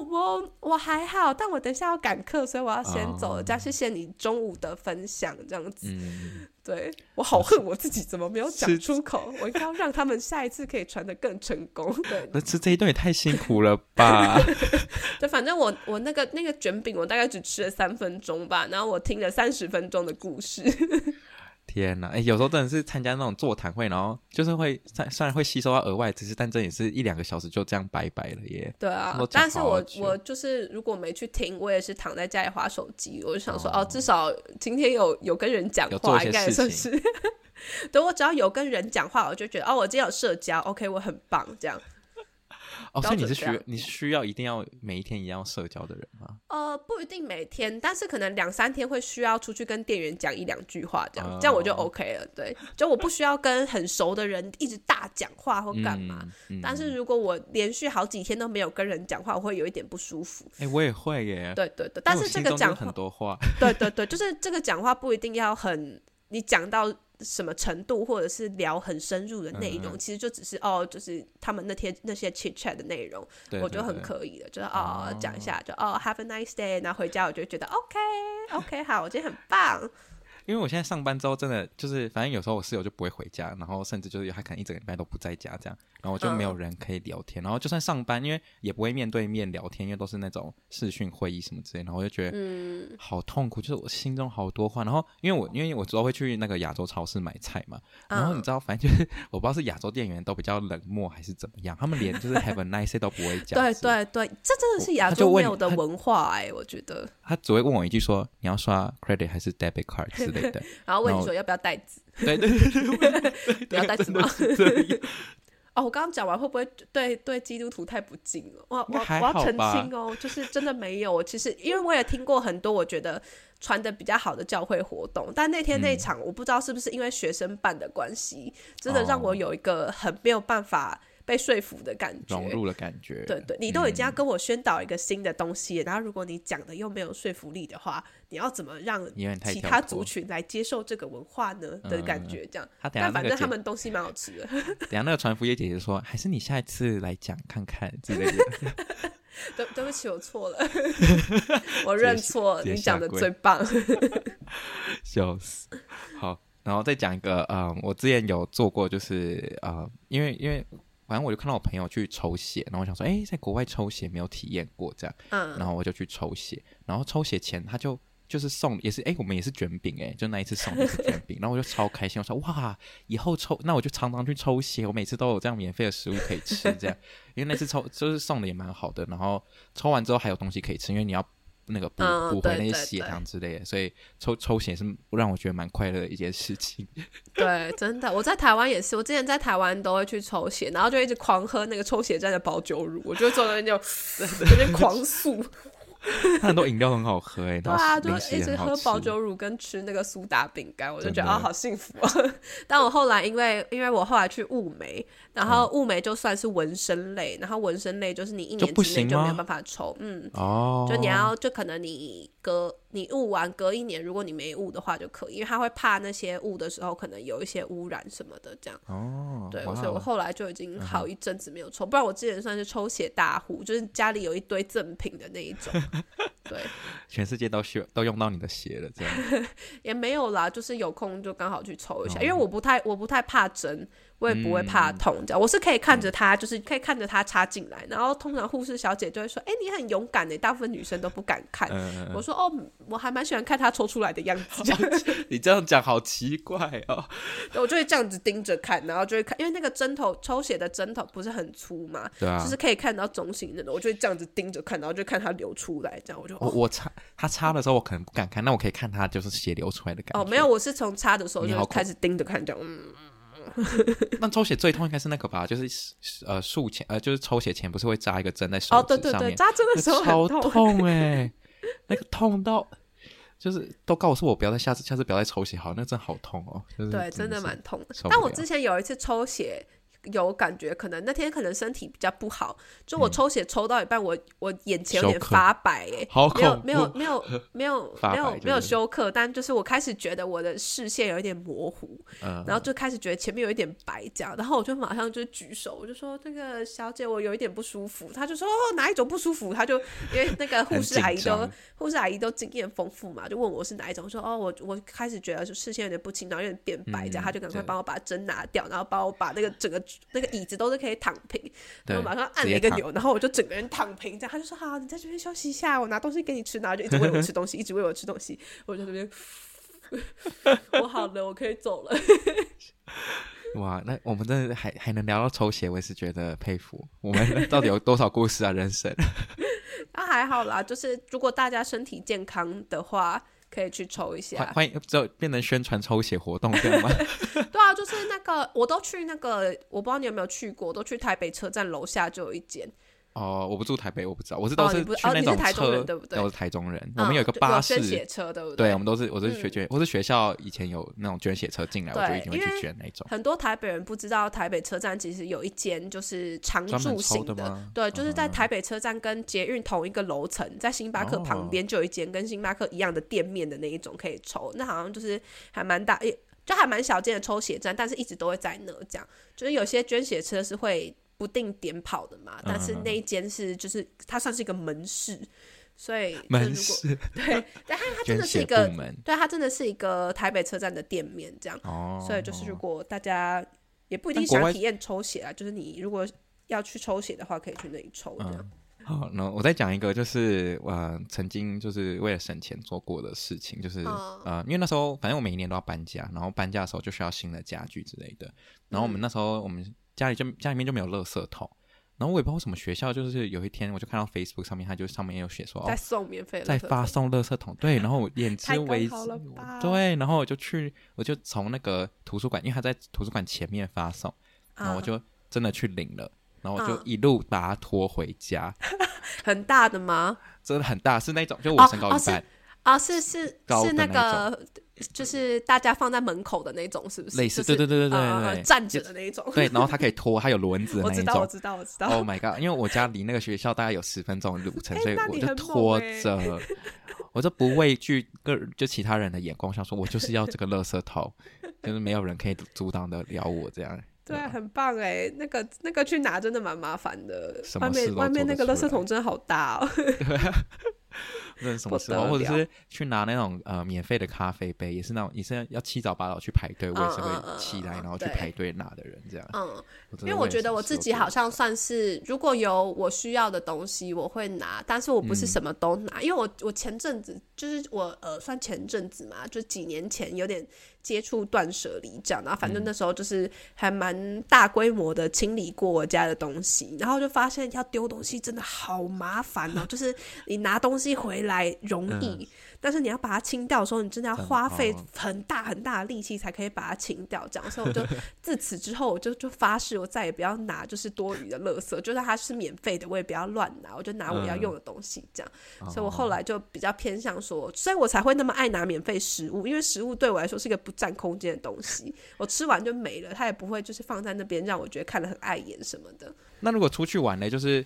B: 我我还好，但我等一下要赶课，所以我要先走了。这样谢谢你中午的分享，这样子。嗯”对，我好恨我自己，怎么没有讲出口？我应该要让他们下一次可以传的更成功。对，
A: 那吃这一顿也太辛苦了吧？
B: 对，反正我我那个那个卷饼，我大概只吃了三分钟吧，然后我听了三十分钟的故事。
A: 天呐，哎、欸，有时候真的是参加那种座谈会，然后就是会虽虽然会吸收到额外知识，但这也是一两个小时就这样拜拜了耶。
B: 对啊，但是我我就是如果没去听，我也是躺在家里划手机，我就想说哦，哦，至少今天有有跟人讲话，应该算是。对，我只要有跟人讲话，我就觉得哦，我今天有社交，OK，我很棒，这样。
A: 哦，所以你是需你是需要一定要每一天一样社交的人吗？
B: 呃，不一定每天，但是可能两三天会需要出去跟店员讲一两句话，这样、哦、这样我就 OK 了。对，就我不需要跟很熟的人一直大讲话或干嘛。嗯嗯、但是如果我连续好几天都没有跟人讲话，我会有一点不舒服。
A: 哎、欸，我也会耶。
B: 对对对，但是这个讲
A: 很多话。
B: 对对对，就是这个讲话不一定要很你讲到。什么程度，或者是聊很深入的内容，嗯、其实就只是哦，就是他们那天那些 chit chat 的内容，我觉得很可以的，就是哦讲一下，就哦 have a nice day，然后回家我就觉得 OK OK 好，我今天很棒。
A: 因为我现在上班之后，真的就是，反正有时候我室友就不会回家，然后甚至就是他可能一整个礼拜都不在家这样，然后我就没有人可以聊天，嗯、然后就算上班，因为也不会面对面聊天，因为都是那种视讯会议什么之类，然后我就觉得嗯，好痛苦，就是我心中好多话，然后因为我因为我之后会去那个亚洲超市买菜嘛，然后你知道，反正就是我不知道是亚洲店员都比较冷漠还是怎么样，他们连就是 have a nice day 都不会讲，
B: 对对对，这真的是亚洲没有的文化哎、欸，我觉得。
A: 他只会问我一句说，你要刷 credit 还是 debit card 之类的，
B: 然后问。你说要不要带子？
A: 对对对对，
B: 不要带子吗？哦，我刚刚讲完会不会对对基督徒太不敬了？我我我要澄清哦，就是真的没有。其实因为我也听过很多我觉得传的比较好的教会活动，但那天那场我不知道是不是因为学生办的关系，真的让我有一个很没有办法。被说服的感觉，
A: 融入的感觉。
B: 对对，你都已经要跟我宣导一个新的东西，嗯、然后如果你讲的又没有说服力的话，你要怎么让其他族群来接受这个文化呢？的感觉这样。嗯、但反正他们东西蛮好吃的。
A: 等下那个传福音姐姐说，还是你下一次来讲看看之类的。
B: 对对不起，我错了，我认错，你讲的最棒。
A: 笑死。好，然后再讲一个，嗯，我之前有做过，就是呃，因为因为。反正我就看到我朋友去抽血，然后我想说，哎，在国外抽血没有体验过这样，嗯，然后我就去抽血，然后抽血前他就就是送，也是哎，我们也是卷饼哎，就那一次送的是卷饼，然后我就超开心，我说哇，以后抽那我就常常去抽血，我每次都有这样免费的食物可以吃这样，因为那次抽就是送的也蛮好的，然后抽完之后还有东西可以吃，因为你要。那个补补回那些血糖之类的，所以抽抽血是让我觉得蛮快乐的一件事情。
B: 对，真的，我在台湾也是，我之前在台湾都会去抽血，然后就一直狂喝那个抽血站的保酒乳，我就坐在那边就 有点狂速。
A: 他很多饮料很好喝哎，对啊，
B: 就一直喝保酒乳跟吃那个苏打饼干，我就觉得啊、哦，好幸福啊！但我后来因为因为我后来去雾眉，然后雾眉就算是纹身类，然后纹身类就是你一年之内就没有办法抽，嗯，哦，就你要就可能你隔。你雾完隔一年，如果你没雾的话就可以，因为他会怕那些雾的时候可能有一些污染什么的，这样。哦，对，所以我后来就已经好一阵子没有抽，嗯、不然我之前算是抽血大户，就是家里有一堆赠品的那一种。对，
A: 全世界都需都用到你的血了，这样。
B: 也没有啦，就是有空就刚好去抽一下，哦、因为我不太我不太怕针。我也不会怕痛，这样、嗯、我是可以看着他，嗯、就是可以看着他插进来，然后通常护士小姐就会说：“哎、欸，你很勇敢的。”大部分女生都不敢看。嗯、我说：“哦，我还蛮喜欢看他抽出来的样子。这样”
A: 你这样讲好奇怪哦。
B: 我就会这样子盯着看，然后就会看，因为那个针头抽血的针头不是很粗嘛，对啊，就是可以看到中型的，我就会这样子盯着看，然后就看他流出来，这样我就我
A: 我插他插的时候我可能不敢看，那我可以看他就是血流出来的感觉。
B: 哦，没有，我是从插的时候就开始盯着看，这样嗯。
A: 那抽血最痛应该是那个吧？就是呃，术前呃，就是抽血前不是会扎一个针在手指上面？哦，对对对，
B: 扎针的时候
A: 超痛哎、欸，那个痛到就是都告诉我不要再下次下次不要再抽血好，那个、真好痛哦。就是、
B: 对，真的蛮痛的。但我之前有一次抽血。有感觉，可能那天可能身体比较不好，就我抽血抽到一半，我我眼前有点 发白，哎，没有没有没有没有没有没有休克，但就是我开始觉得我的视线有一点模糊，然后就开始觉得前面有一点白这样，然后我就马上就举手，我就说那个小姐，我有一点不舒服，她就说哦，哪一种不舒服，她就因为那个 护士阿姨都护士阿姨都经验丰富嘛，就问我是哪一种，我说哦，我我开始觉得就视线有点不清，然后有点变白这样，她就赶快帮我把针拿掉，然后帮我把那个整个。那个椅子都是可以躺平，然后马上按了一个钮，然后我就整个人躺平，这样他就说好，你在这边休息一下，我拿东西给你吃，然后就一直喂我吃东西，一直喂我吃东西，我就这边，我好了，我可以走了。
A: 哇，那我们真的还还能聊到抽血，我也是觉得佩服。我们到底有多少故事啊？人生？
B: 那还好啦，就是如果大家身体健康的话。可以去抽一下，
A: 欢迎就变成宣传抽血活动，对吗？
B: 对啊，就是那个，我都去那个，我不知道你有没有去过，都去台北车站楼下就有一间。
A: 哦，我不住台北，我不知道。我是都是去那种车，对不对？我是台中人，我们有个巴士
B: 捐血车，对不对？
A: 对，我们都是，我是学捐，我是学校以前有那种捐血车进来，我就一定会去捐那种。
B: 很多台北人不知道，台北车站其实有一间就是常住型的，对，就是在台北车站跟捷运同一个楼层，在星巴克旁边就有一间跟星巴克一样的店面的那一种可以抽。那好像就是还蛮大，就还蛮小间的抽血站，但是一直都会在那这样。就是有些捐血车是会。不定点跑的嘛，但是那一间是就是它算是一个门市，所以
A: 门市
B: 对，但它它真的是一个，对，它真的是一个台北车站的店面这样。哦，所以就是如果大家也不一定想要体验抽血啊，就是你如果要去抽血的话，可以去那里抽这样。嗯
A: 好，那我再讲一个，就是我、呃、曾经就是为了省钱做过的事情，就是、哦、呃，因为那时候反正我每一年都要搬家，然后搬家的时候就需要新的家具之类的。然后我们那时候我们家里就家里面就没有垃圾桶，然后我也不知道为什么学校就是有一天我就看到 Facebook 上面，它就上面有写说
B: 在送免费，
A: 在发送垃圾桶。对，然后我眼 之为之，对，然后我就去，我就从那个图书馆，因为他在图书馆前面发送，然后我就真的去领了。然后我就一路把它拖回家，
B: 很大的吗？
A: 真的很大，是那种就我身高一半
B: 啊，是是是那个，就是大家放在门口的那种，是不是？
A: 类似，对对对对对，
B: 站着的那种。
A: 对，然后它可以拖，它有轮子的那种。我知道，
B: 我知道，我知道。
A: Oh my god！因为我家离那个学校大概有十分钟的路程，所以我就拖着，我就不畏惧个就其他人的眼光，想说我就是要这个垃圾桶，就是没有人可以阻挡得了我这样。
B: 对，很棒哎，那个那个去拿真的蛮麻烦的，外面外面那个垃圾桶真的好大哦。
A: 那什么时候，或者是去拿那种呃免费的咖啡杯，也是那种也是要七早八早去排队，我也是会起来然后去排队拿的人这样。嗯，
B: 因为我觉得我自己好像算是，如果有我需要的东西，我会拿，但是我不是什么都拿，因为我我前阵子就是我呃算前阵子嘛，就几年前有点接触断舍离这样，然后反正那时候就是还蛮大规模的清理过我家的东西，然后就发现要丢东西真的好麻烦哦，就是你拿东西回来容易，嗯、但是你要把它清掉的时候，你真的要花费很大很大的力气才可以把它清掉。这样，所以我就自此之后，我就就发誓，我再也不要拿就是多余的垃圾，就算它是免费的，我也不要乱拿，我就拿我要用的东西。这样，嗯、所以我后来就比较偏向说，所以我才会那么爱拿免费食物，因为食物对我来说是一个不占空间的东西，我吃完就没了，它也不会就是放在那边让我觉得看得很碍眼什么的。
A: 那如果出去玩呢，就是。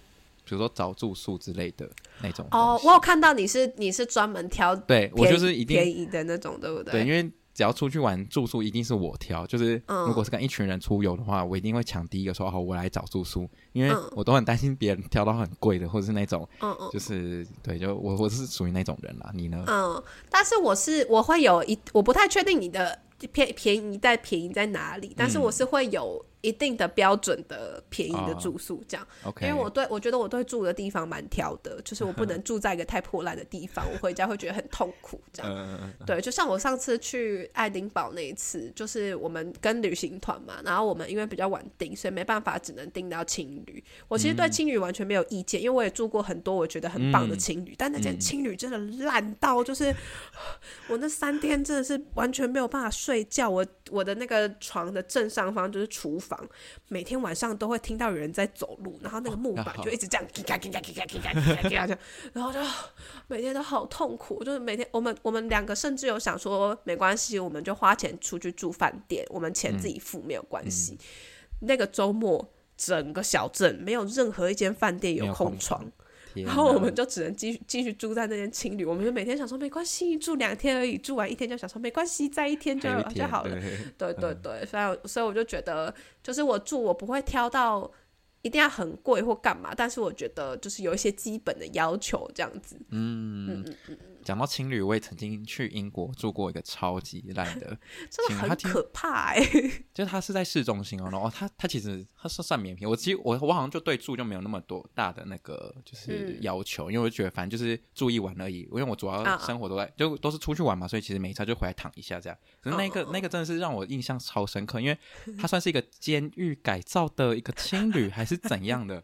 A: 比如说找住宿之类的那种
B: 哦，我有看到你是你是专门挑
A: 对我就是一定
B: 便宜的那种，对不对？
A: 对，因为只要出去玩住宿，一定是我挑。就是如果是跟一群人出游的话，嗯、我一定会抢第一个说好，我来找住宿，因为我都很担心别人挑到很贵的，或者是那种，嗯嗯，就是对，就我我是属于那种人啦。你呢？
B: 嗯，但是我是我会有一，我不太确定你的便便宜在便宜在哪里，但是我是会有。一定的标准的便宜的住宿，这样，oh, okay. 因为我对我觉得我对住的地方蛮挑的，就是我不能住在一个太破烂的地方，我回家会觉得很痛苦，这样。对，就像我上次去爱丁堡那一次，就是我们跟旅行团嘛，然后我们因为比较晚订，所以没办法，只能订到青旅。我其实对青旅完全没有意见，因为我也住过很多我觉得很棒的青旅，嗯、但那间青旅真的烂到，就是我那三天真的是完全没有办法睡觉，我我的那个床的正上方就是厨房。房每天晚上都会听到有人在走路，然后那个木板就一直这样，然后就每天都好痛苦。就是每天我们我们两个甚至有想说，没关系，我们就花钱出去住饭店，我们钱自己付没有关系。那个周末，整个小镇没有任何一间饭店有空床。然后我们就只能继续继续住在那间青旅，我们就每天想说没关系，住两天而已，住完一天就想说没关系，再一天就天就好了。对对对，所以所以我就觉得，就是我住我不会挑到一定要很贵或干嘛，但是我觉得就是有一些基本的要求这样子。嗯
A: 嗯嗯。讲到青旅，我也曾经去英国住过一个超级烂的，
B: 真的很可怕哎、欸！
A: 就是它是在市中心哦，然后它它其实它是算免平。我其实我我好像就对住就没有那么多大的那个就是要求，嗯、因为我觉得反正就是住一晚而已。因为我主要生活都在、啊、就都是出去玩嘛，所以其实每一次就回来躺一下这样。可是那个、哦、那个真的是让我印象超深刻，因为它算是一个监狱改造的一个青旅还是怎样的。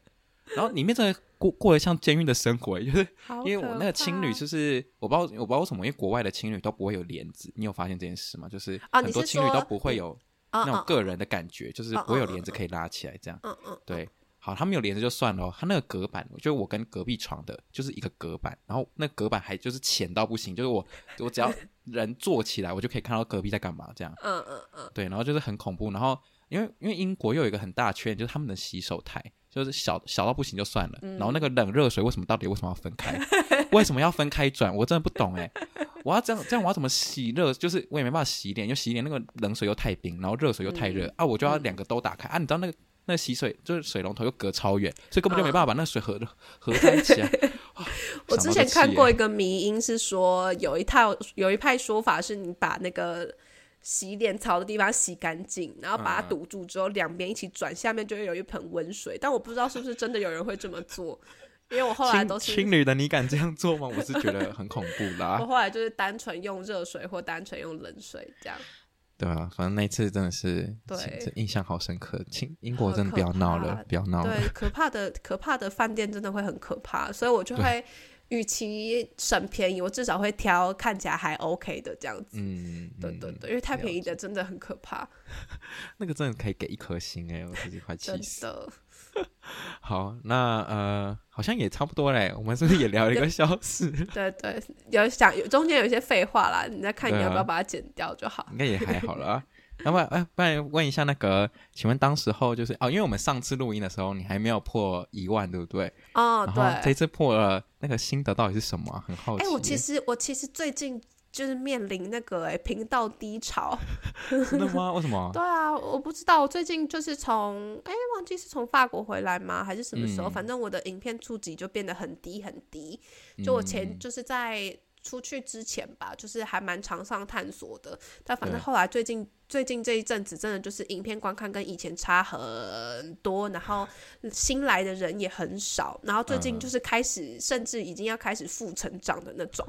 A: 然后里面真的过过得像监狱的生活，就是因为我那个青旅就是我不知道我不知道为什么，因为国外的青旅都不会有帘子，你有发现这件事吗？就是很多青旅都不会有那种个人的感觉，就是不会有帘子可以拉起来这样。嗯嗯，对，好，他们有帘子就算了，他那个隔板，就我跟隔壁床的就是一个隔板，然后那隔板还就是浅到不行，就是我我只要人坐起来，我就可以看到隔壁在干嘛这样。嗯嗯嗯，对，然后就是很恐怖，然后因为因为英国又有一个很大的缺点，就是他们的洗手台。就是小小到不行就算了，嗯、然后那个冷热水为什么到底为什么要分开？为什么要分开转？我真的不懂哎！我要这样这样我要怎么洗热？就是我也没办法洗脸，因为洗脸那个冷水又太冰，然后热水又太热、嗯、啊！我就要两个都打开、嗯、啊！你知道那个那个洗水就是水龙头又隔超远，所以根本就没办法把那个水合合在一起啊！
B: 我之前看过一个迷因，是说有一套有一派说法是你把那个洗脸槽的地方洗干净，然后把它堵住之后，两边一起转，下面就会有一盆温水。但我不知道是不是真的有人会这么做，因为我后来都是
A: 青侣的，你敢这样做吗？我是觉得很恐怖啦。
B: 我后来就是单纯用热水或单纯用冷水这样。
A: 对啊，反正那次真的是对印象好深刻。英英国真的不要闹了，不要闹了。
B: 对，可怕的可怕的饭店真的会很可怕，所以我就会。与其省便宜，我至少会挑看起来还 OK 的这样子。嗯，对对对，因为太便宜的真的很可怕。
A: 那个真的可以给一颗星哎，我自己快气死。
B: 的
A: 好，那呃，好像也差不多嘞。我们是不是也聊了一个小时？
B: 对对，有想有中间有一些废话啦，你再看你要不要把它剪掉就好。
A: 应该也还好了。要不然，哎，不然问一下那个，请问当时候就是哦，因为我们上次录音的时候，你还没有破一万，对不对？
B: 哦，对。
A: 这次破了，那个心得到底是什么啊？很好奇。
B: 哎，我其实我其实最近就是面临那个哎频道低潮。
A: 真的吗？为什么？
B: 对啊，我不知道。我最近就是从哎忘记是从法国回来吗？还是什么时候？嗯、反正我的影片触及就变得很低很低。就我前就是在。出去之前吧，就是还蛮常上探索的，但反正后来最近最近这一阵子，真的就是影片观看跟以前差很多，然后新来的人也很少，然后最近就是开始，嗯、甚至已经要开始负成长的那种。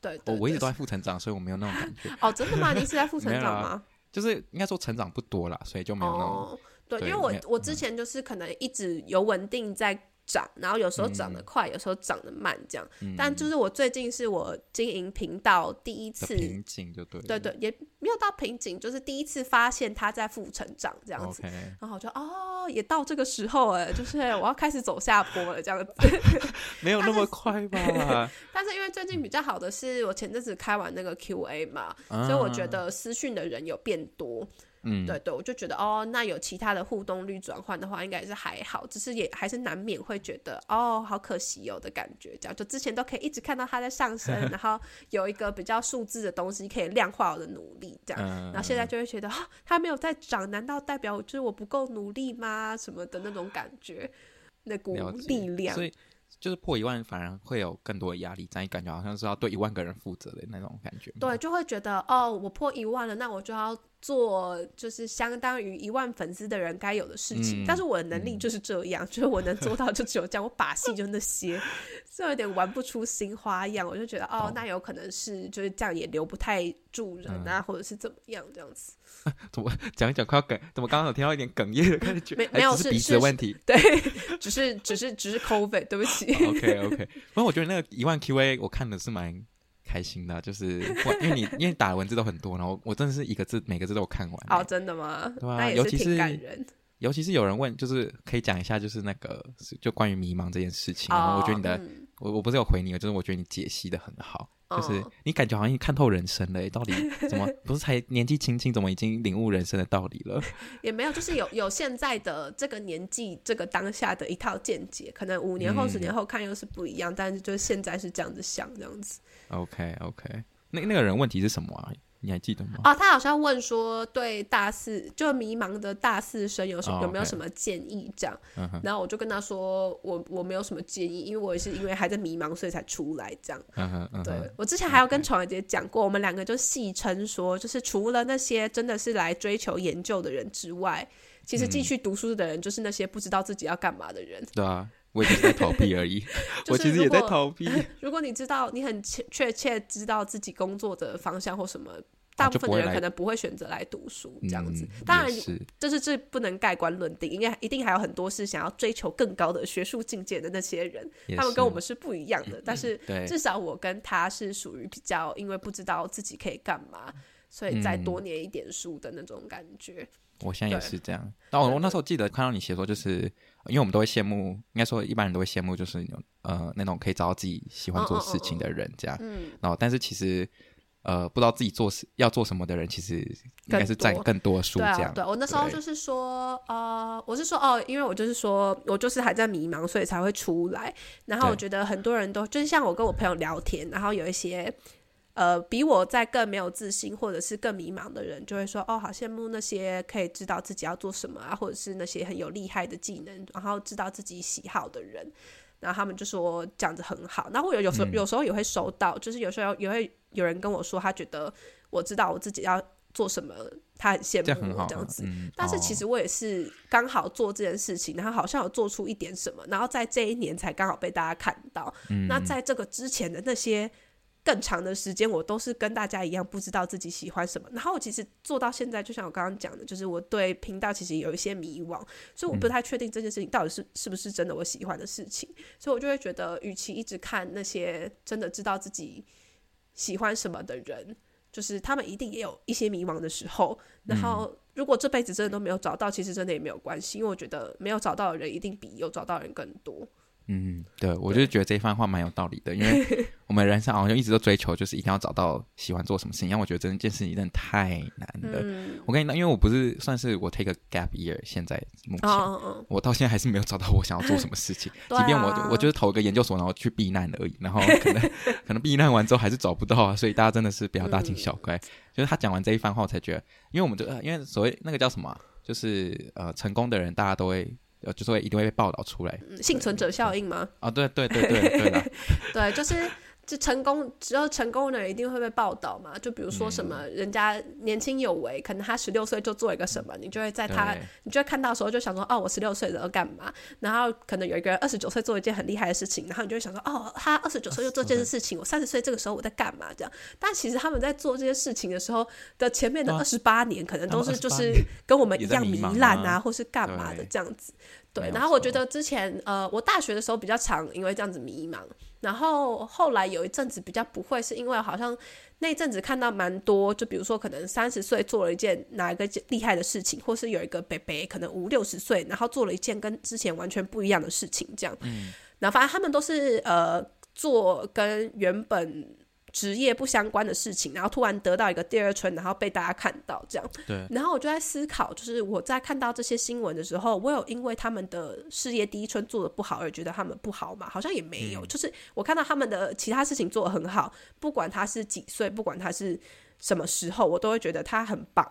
B: 对，
A: 我我一直都在负成长，所以我没有那种感觉。
B: 哦，真的吗？你是在负成长吗？
A: 啊、就是应该说成长不多啦，所以就没有那
B: 种。对，因为我我之前就是可能一直有稳定在。涨，然后有时候涨得快，嗯、有时候涨得慢，这样。嗯、但就是我最近是我经营频道第一次
A: 瓶颈，就对。
B: 对对，也没有到瓶颈，就是第一次发现它在负成长这样子。然后我就哦，也到这个时候哎，就是 我要开始走下坡了这样子。
A: 没有那么快吧？
B: 但是，因为最近比较好的是我前阵子开完那个 Q&A 嘛，嗯、所以我觉得私讯的人有变多。嗯，对对，我就觉得哦，那有其他的互动率转换的话，应该是还好，只是也还是难免会觉得哦，好可惜哦的感觉，这样就之前都可以一直看到它在上升，然后有一个比较数字的东西可以量化我的努力，这样，然后现在就会觉得哦，它没有在涨，难道代表就是我不够努力吗？什么的那种感觉，那股力量，
A: 所以就是破一万反而会有更多的压力，这样感觉好像是要对一万个人负责的那种感觉，
B: 对，就会觉得哦，我破一万了，那我就要。做就是相当于一万粉丝的人该有的事情，嗯、但是我的能力就是这样，嗯、就是我能做到就只有这样，我把戏就那些，所以有点玩不出新花样。我就觉得哦，哦，那有可能是就是这样也留不太住人啊，嗯、或者是怎么样这样子。
A: 怎么讲一讲快要哽？怎么刚刚有听到一点哽咽的感觉？
B: 没没有
A: 是鼻子的问题？
B: 对，只是只是只是 COVID，对不起。
A: OK OK，不过我觉得那个一万 QA 我看的是蛮。开心的，就是，因为你因为打的文字都很多，然后我真的是一个字每个字都有看完。
B: 哦，真的吗？
A: 对啊。尤其是尤其是有人问，就是可以讲一下，就是那个就关于迷茫这件事情。然后我觉得你的，嗯、我我不是有回你，就是我觉得你解析的很好。就是你感觉好像你看透人生了，到底怎么 不是才年纪轻轻，怎么已经领悟人生的道理了？
B: 也没有，就是有有现在的这个年纪，这个当下的一套见解，可能五年后、十年后看又是不一样，嗯、但是就是现在是这样子想，这样子。
A: OK OK，那那个人问题是什么啊？你还记得吗？
B: 哦，他好像问说，对大四就迷茫的大四生有什有没有什么建议这样？然后我就跟他说，我我没有什么建议，因为我也是因为还在迷茫，所以才出来这样。对，我之前还有跟宠儿姐讲过.我们两个就戏称说，就是除了那些真的是来追求研究的人之外，其实继续读书的人就是那些不知道自己要干嘛的人。
A: 嗯、对啊。我也是在逃避而已，我其实也在逃避。
B: 如果你知道，你很确切知道自己工作的方向或什么，大部分的人可能不会选择来读书这样子。当然，就是这不能盖棺论定，因为一定还有很多是想要追求更高的学术境界的那些人，他们跟我们是不一样的。但是至少我跟他是属于比较，因为不知道自己可以干嘛，所以再多念一点书的那种感觉。
A: 我现在也是这样。那我我那时候记得看到你写说，就是。因为我们都会羡慕，应该说一般人都会羡慕，就是呃那种可以找到自己喜欢做事情的人，这样。嗯。嗯然后，但是其实呃不知道自己做事要做什么的人，其实应该是占更多数这样。对我那时候就是说，对呃，我是说哦，因为我就是说我就是还在迷茫，所以才会出来。然后我觉得很多人都就是像我跟我朋友聊天，然后有一些。呃，比我在更没有自信或者是更迷茫的人，就会说哦，好羡慕那些可以知道自己要做什么啊，或者是那些很有厉害的技能，然后知道自己喜好的人。
B: 然后他们就说讲得很好。那我有有时候、嗯、有时候也会收到，就是有时候也会有人跟我说，他觉得我知道我自己要做什么，他很羡慕我这样子。嗯、但是其实我也是刚好做这件事情，然后好像有做出一点什么，然后在这一年才刚好被大家看到。嗯、那在这个之前的那些。更长的时间，我都是跟大家一样，不知道自己喜欢什么。然后我其实做到现在，就像我刚刚讲的，就是我对频道其实有一些迷惘，所以我不太确定这件事情到底是是不是真的我喜欢的事情。所以我就会觉得，与其一直看那些真的知道自己喜欢什么的人，就是他们一定也有一些迷茫的时候。然后如果这辈子真的都没有找到，其实真的也没有关系，因为我觉得没有找到的人一定比有找到的人更多。
A: 嗯，对，我就是觉得这一番话蛮有道理的，因为 我们人生好像一直都追求，就是一定要找到喜欢做什么事情。让我觉得这件事情真的太难了。嗯、我跟你讲，因为我不是算是我 take a gap year，现在目前、哦、我到现在还是没有找到我想要做什么事情。即便我、啊、我就是投个研究所，然后去避难而已，然后可能 可能避难完之后还是找不到啊。所以大家真的是不要大惊小怪。嗯、就是他讲完这一番话，我才觉得，因为我们就因为所谓那个叫什么，就是呃成功的人，大家都会。呃，就是会一定会被报道出来，
B: 幸存者效应吗？
A: 啊、哦，对对对对对啦
B: 对，就是。就成功，只要成功的人一定会被报道嘛。就比如说什么，人家年轻有为，可能他十六岁就做一个什么，你就会在他，你就会看到的时候就想说，哦，我十六岁的要干嘛？然后可能有一个人二十九岁做一件很厉害的事情，然后你就会想说，哦，他二十九岁就做这件事情，我三十岁这个时候我在干嘛？这样。但其实他们在做这些事情的时候的前面的二十八年，可能都是就是跟我们一样糜烂啊，或是干嘛的这样子。对。然后我觉得之前呃，我大学的时候比较常因为这样子迷茫。然后后来有一阵子比较不会，是因为好像那阵子看到蛮多，就比如说可能三十岁做了一件哪一个厉害的事情，或是有一个伯伯可能五六十岁，然后做了一件跟之前完全不一样的事情，这样。嗯。然后反正他们都是呃做跟原本。职业不相关的事情，然后突然得到一个第二春，然后被大家看到这样。
A: 对。
B: 然后我就在思考，就是我在看到这些新闻的时候，我有因为他们的事业第一春做的不好而觉得他们不好吗？好像也没有。嗯、就是我看到他们的其他事情做的很好，不管他是几岁，不管他是什么时候，我都会觉得他很棒。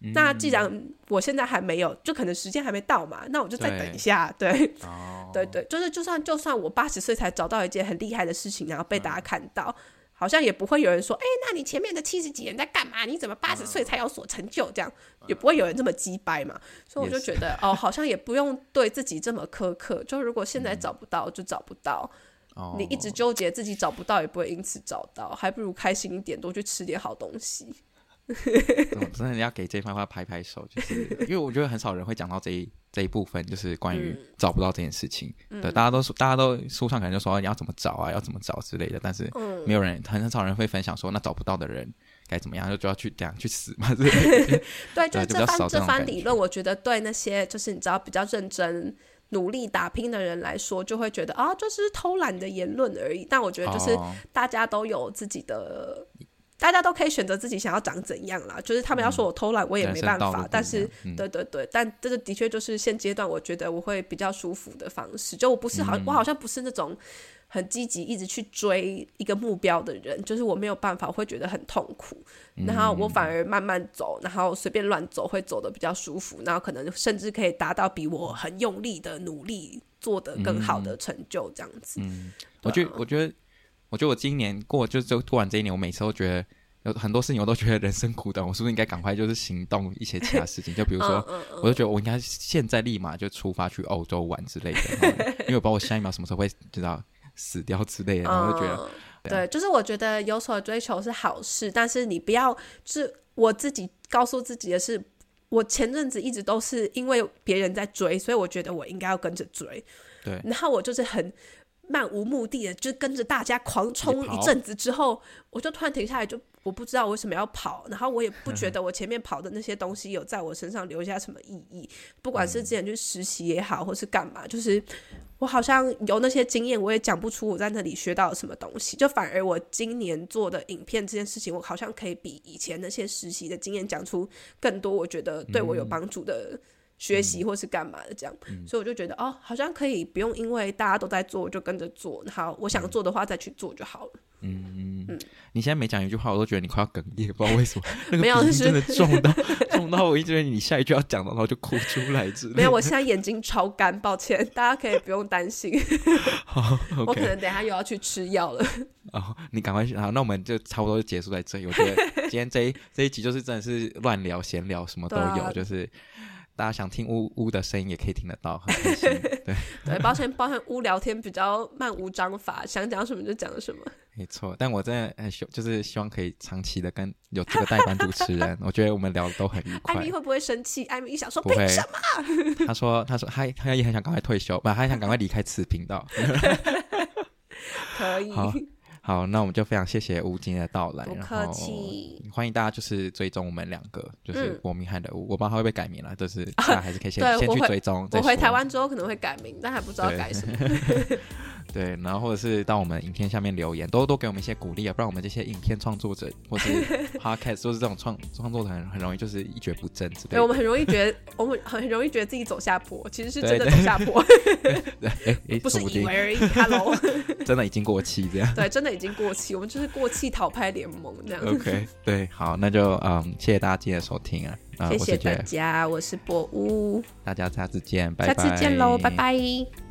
B: 嗯、那既然我现在还没有，就可能时间还没到嘛，那我就再等一下。对。对，哦、对对，就是就算就算我八十岁才找到一件很厉害的事情，然后被大家看到。嗯好像也不会有人说，哎、欸，那你前面的七十几年在干嘛？你怎么八十岁才有所成就？这样也不会有人这么鸡掰嘛。所以我就觉得，哦，好像也不用对自己这么苛刻。就如果现在找不到，就找不到。嗯、你一直纠结自己找不到，也不会因此找到，还不如开心一点，多去吃点好东西。
A: 真的要给这番话拍拍手，就是因为我觉得很少人会讲到这一这一部分，就是关于找不到这件事情。嗯、对，大家都说，大家都书上可能就说你要怎么找啊，要怎么找之类的，但是没有人，很很少人会分享说，那找不到的人该怎么样，就就要去这样去死嘛。对，
B: 对，就这番这番理论，我觉得对那些就是你知道比较认真努力打拼的人来说，就会觉得啊，就是偷懒的言论而已。但我觉得就是大家都有自己的。大家都可以选择自己想要长怎样啦，就是他们要说我偷懒，我也没办法。嗯、但是，嗯、对对对，但这个的确就是现阶段我觉得我会比较舒服的方式。就我不是好，嗯、我好像不是那种很积极一直去追一个目标的人，就是我没有办法，我会觉得很痛苦。然后我反而慢慢走，然后随便乱走，会走的比较舒服。然后可能甚至可以达到比我很用力的努力做得更好的成就，这样子。嗯，
A: 我觉得，我觉得。我觉得我今年过就就过完这一年，我每次都觉得有很多事情，我都觉得人生苦短，我是不是应该赶快就是行动一些其他事情？就比如说，我就觉得我应该现在立马就出发去欧洲玩之类的，因为我不知道我下一秒什么时候会知道死掉之类的，然后就觉得，
B: 对，就是我觉得有所追求是好事，但是你不要，就是我自己告诉自己的是，我前阵子一直都是因为别人在追，所以我觉得我应该要跟着追，
A: 对，
B: 然后我就是很。漫无目的的就跟着大家狂冲一阵子之后，我就突然停下来，就我不知道为什么要跑，然后我也不觉得我前面跑的那些东西有在我身上留下什么意义，不管是之前去实习也好，或是干嘛，就是我好像有那些经验，我也讲不出我在那里学到了什么东西，就反而我今年做的影片这件事情，我好像可以比以前那些实习的经验讲出更多，我觉得对我有帮助的。学习或是干嘛的这样，嗯、所以我就觉得哦，好像可以不用因为大家都在做就跟着做，好，我想做的话再去做就好了。
A: 嗯嗯嗯，你现在每讲一句话，我都觉得你快要哽咽，不知道为什么。那个
B: 没有，
A: 鼻音真的重到重到，我一直觉得你下一句要讲的，然后就哭出来之类。
B: 没有，我现在眼睛超干，抱歉，大家可以不用担心。
A: 好，
B: 我可能等下又要去吃药了。
A: 哦，你赶快去，好，那我们就差不多就结束在这里。我觉得今天这一这一集就是真的是乱聊闲聊，什么都有，啊、就是。大家想听呜呜的声音也可以听得到，很开心。对
B: 对，抱歉抱歉，呜聊天比较漫无章法，想讲什么就讲什么。
A: 没错，但我真的很希，就是希望可以长期的跟有这个代班主持人，我觉得我们聊的都很愉快。
B: 艾米会不会生气？艾米一想说，
A: 不
B: 什么？
A: 他说，他说，他他也很想赶快退休，不，他还想赶快离开此频道。
B: 可以。
A: 好，那我们就非常谢谢吴今天的到来，
B: 不客气，
A: 欢迎大家就是追踪我们两个，就是国民汉的乌，我不知道他会不会改名了，就是大家还是可以先先去追踪。
B: 我回台湾之后可能会改名，但还不知道改什么。
A: 对，然后或者是到我们影片下面留言，多多给我们一些鼓励啊，不然我们这些影片创作者或是 podcast 都是这种创创作者很很容易就是一蹶不振之类的。
B: 对，我们很容易觉得我们很容易觉得自己走下坡，其实是真的走下坡。
A: 对，哎，
B: 不是以为而已。Hello，
A: 真的已经过气这样。
B: 对，真的已经过气，我们就是过气讨拍联盟这样。
A: OK，对，好，那就嗯，谢谢大家今天的收听啊，
B: 谢谢大家，我是博乌，
A: 大家下次见，拜拜，
B: 下次见喽，拜拜。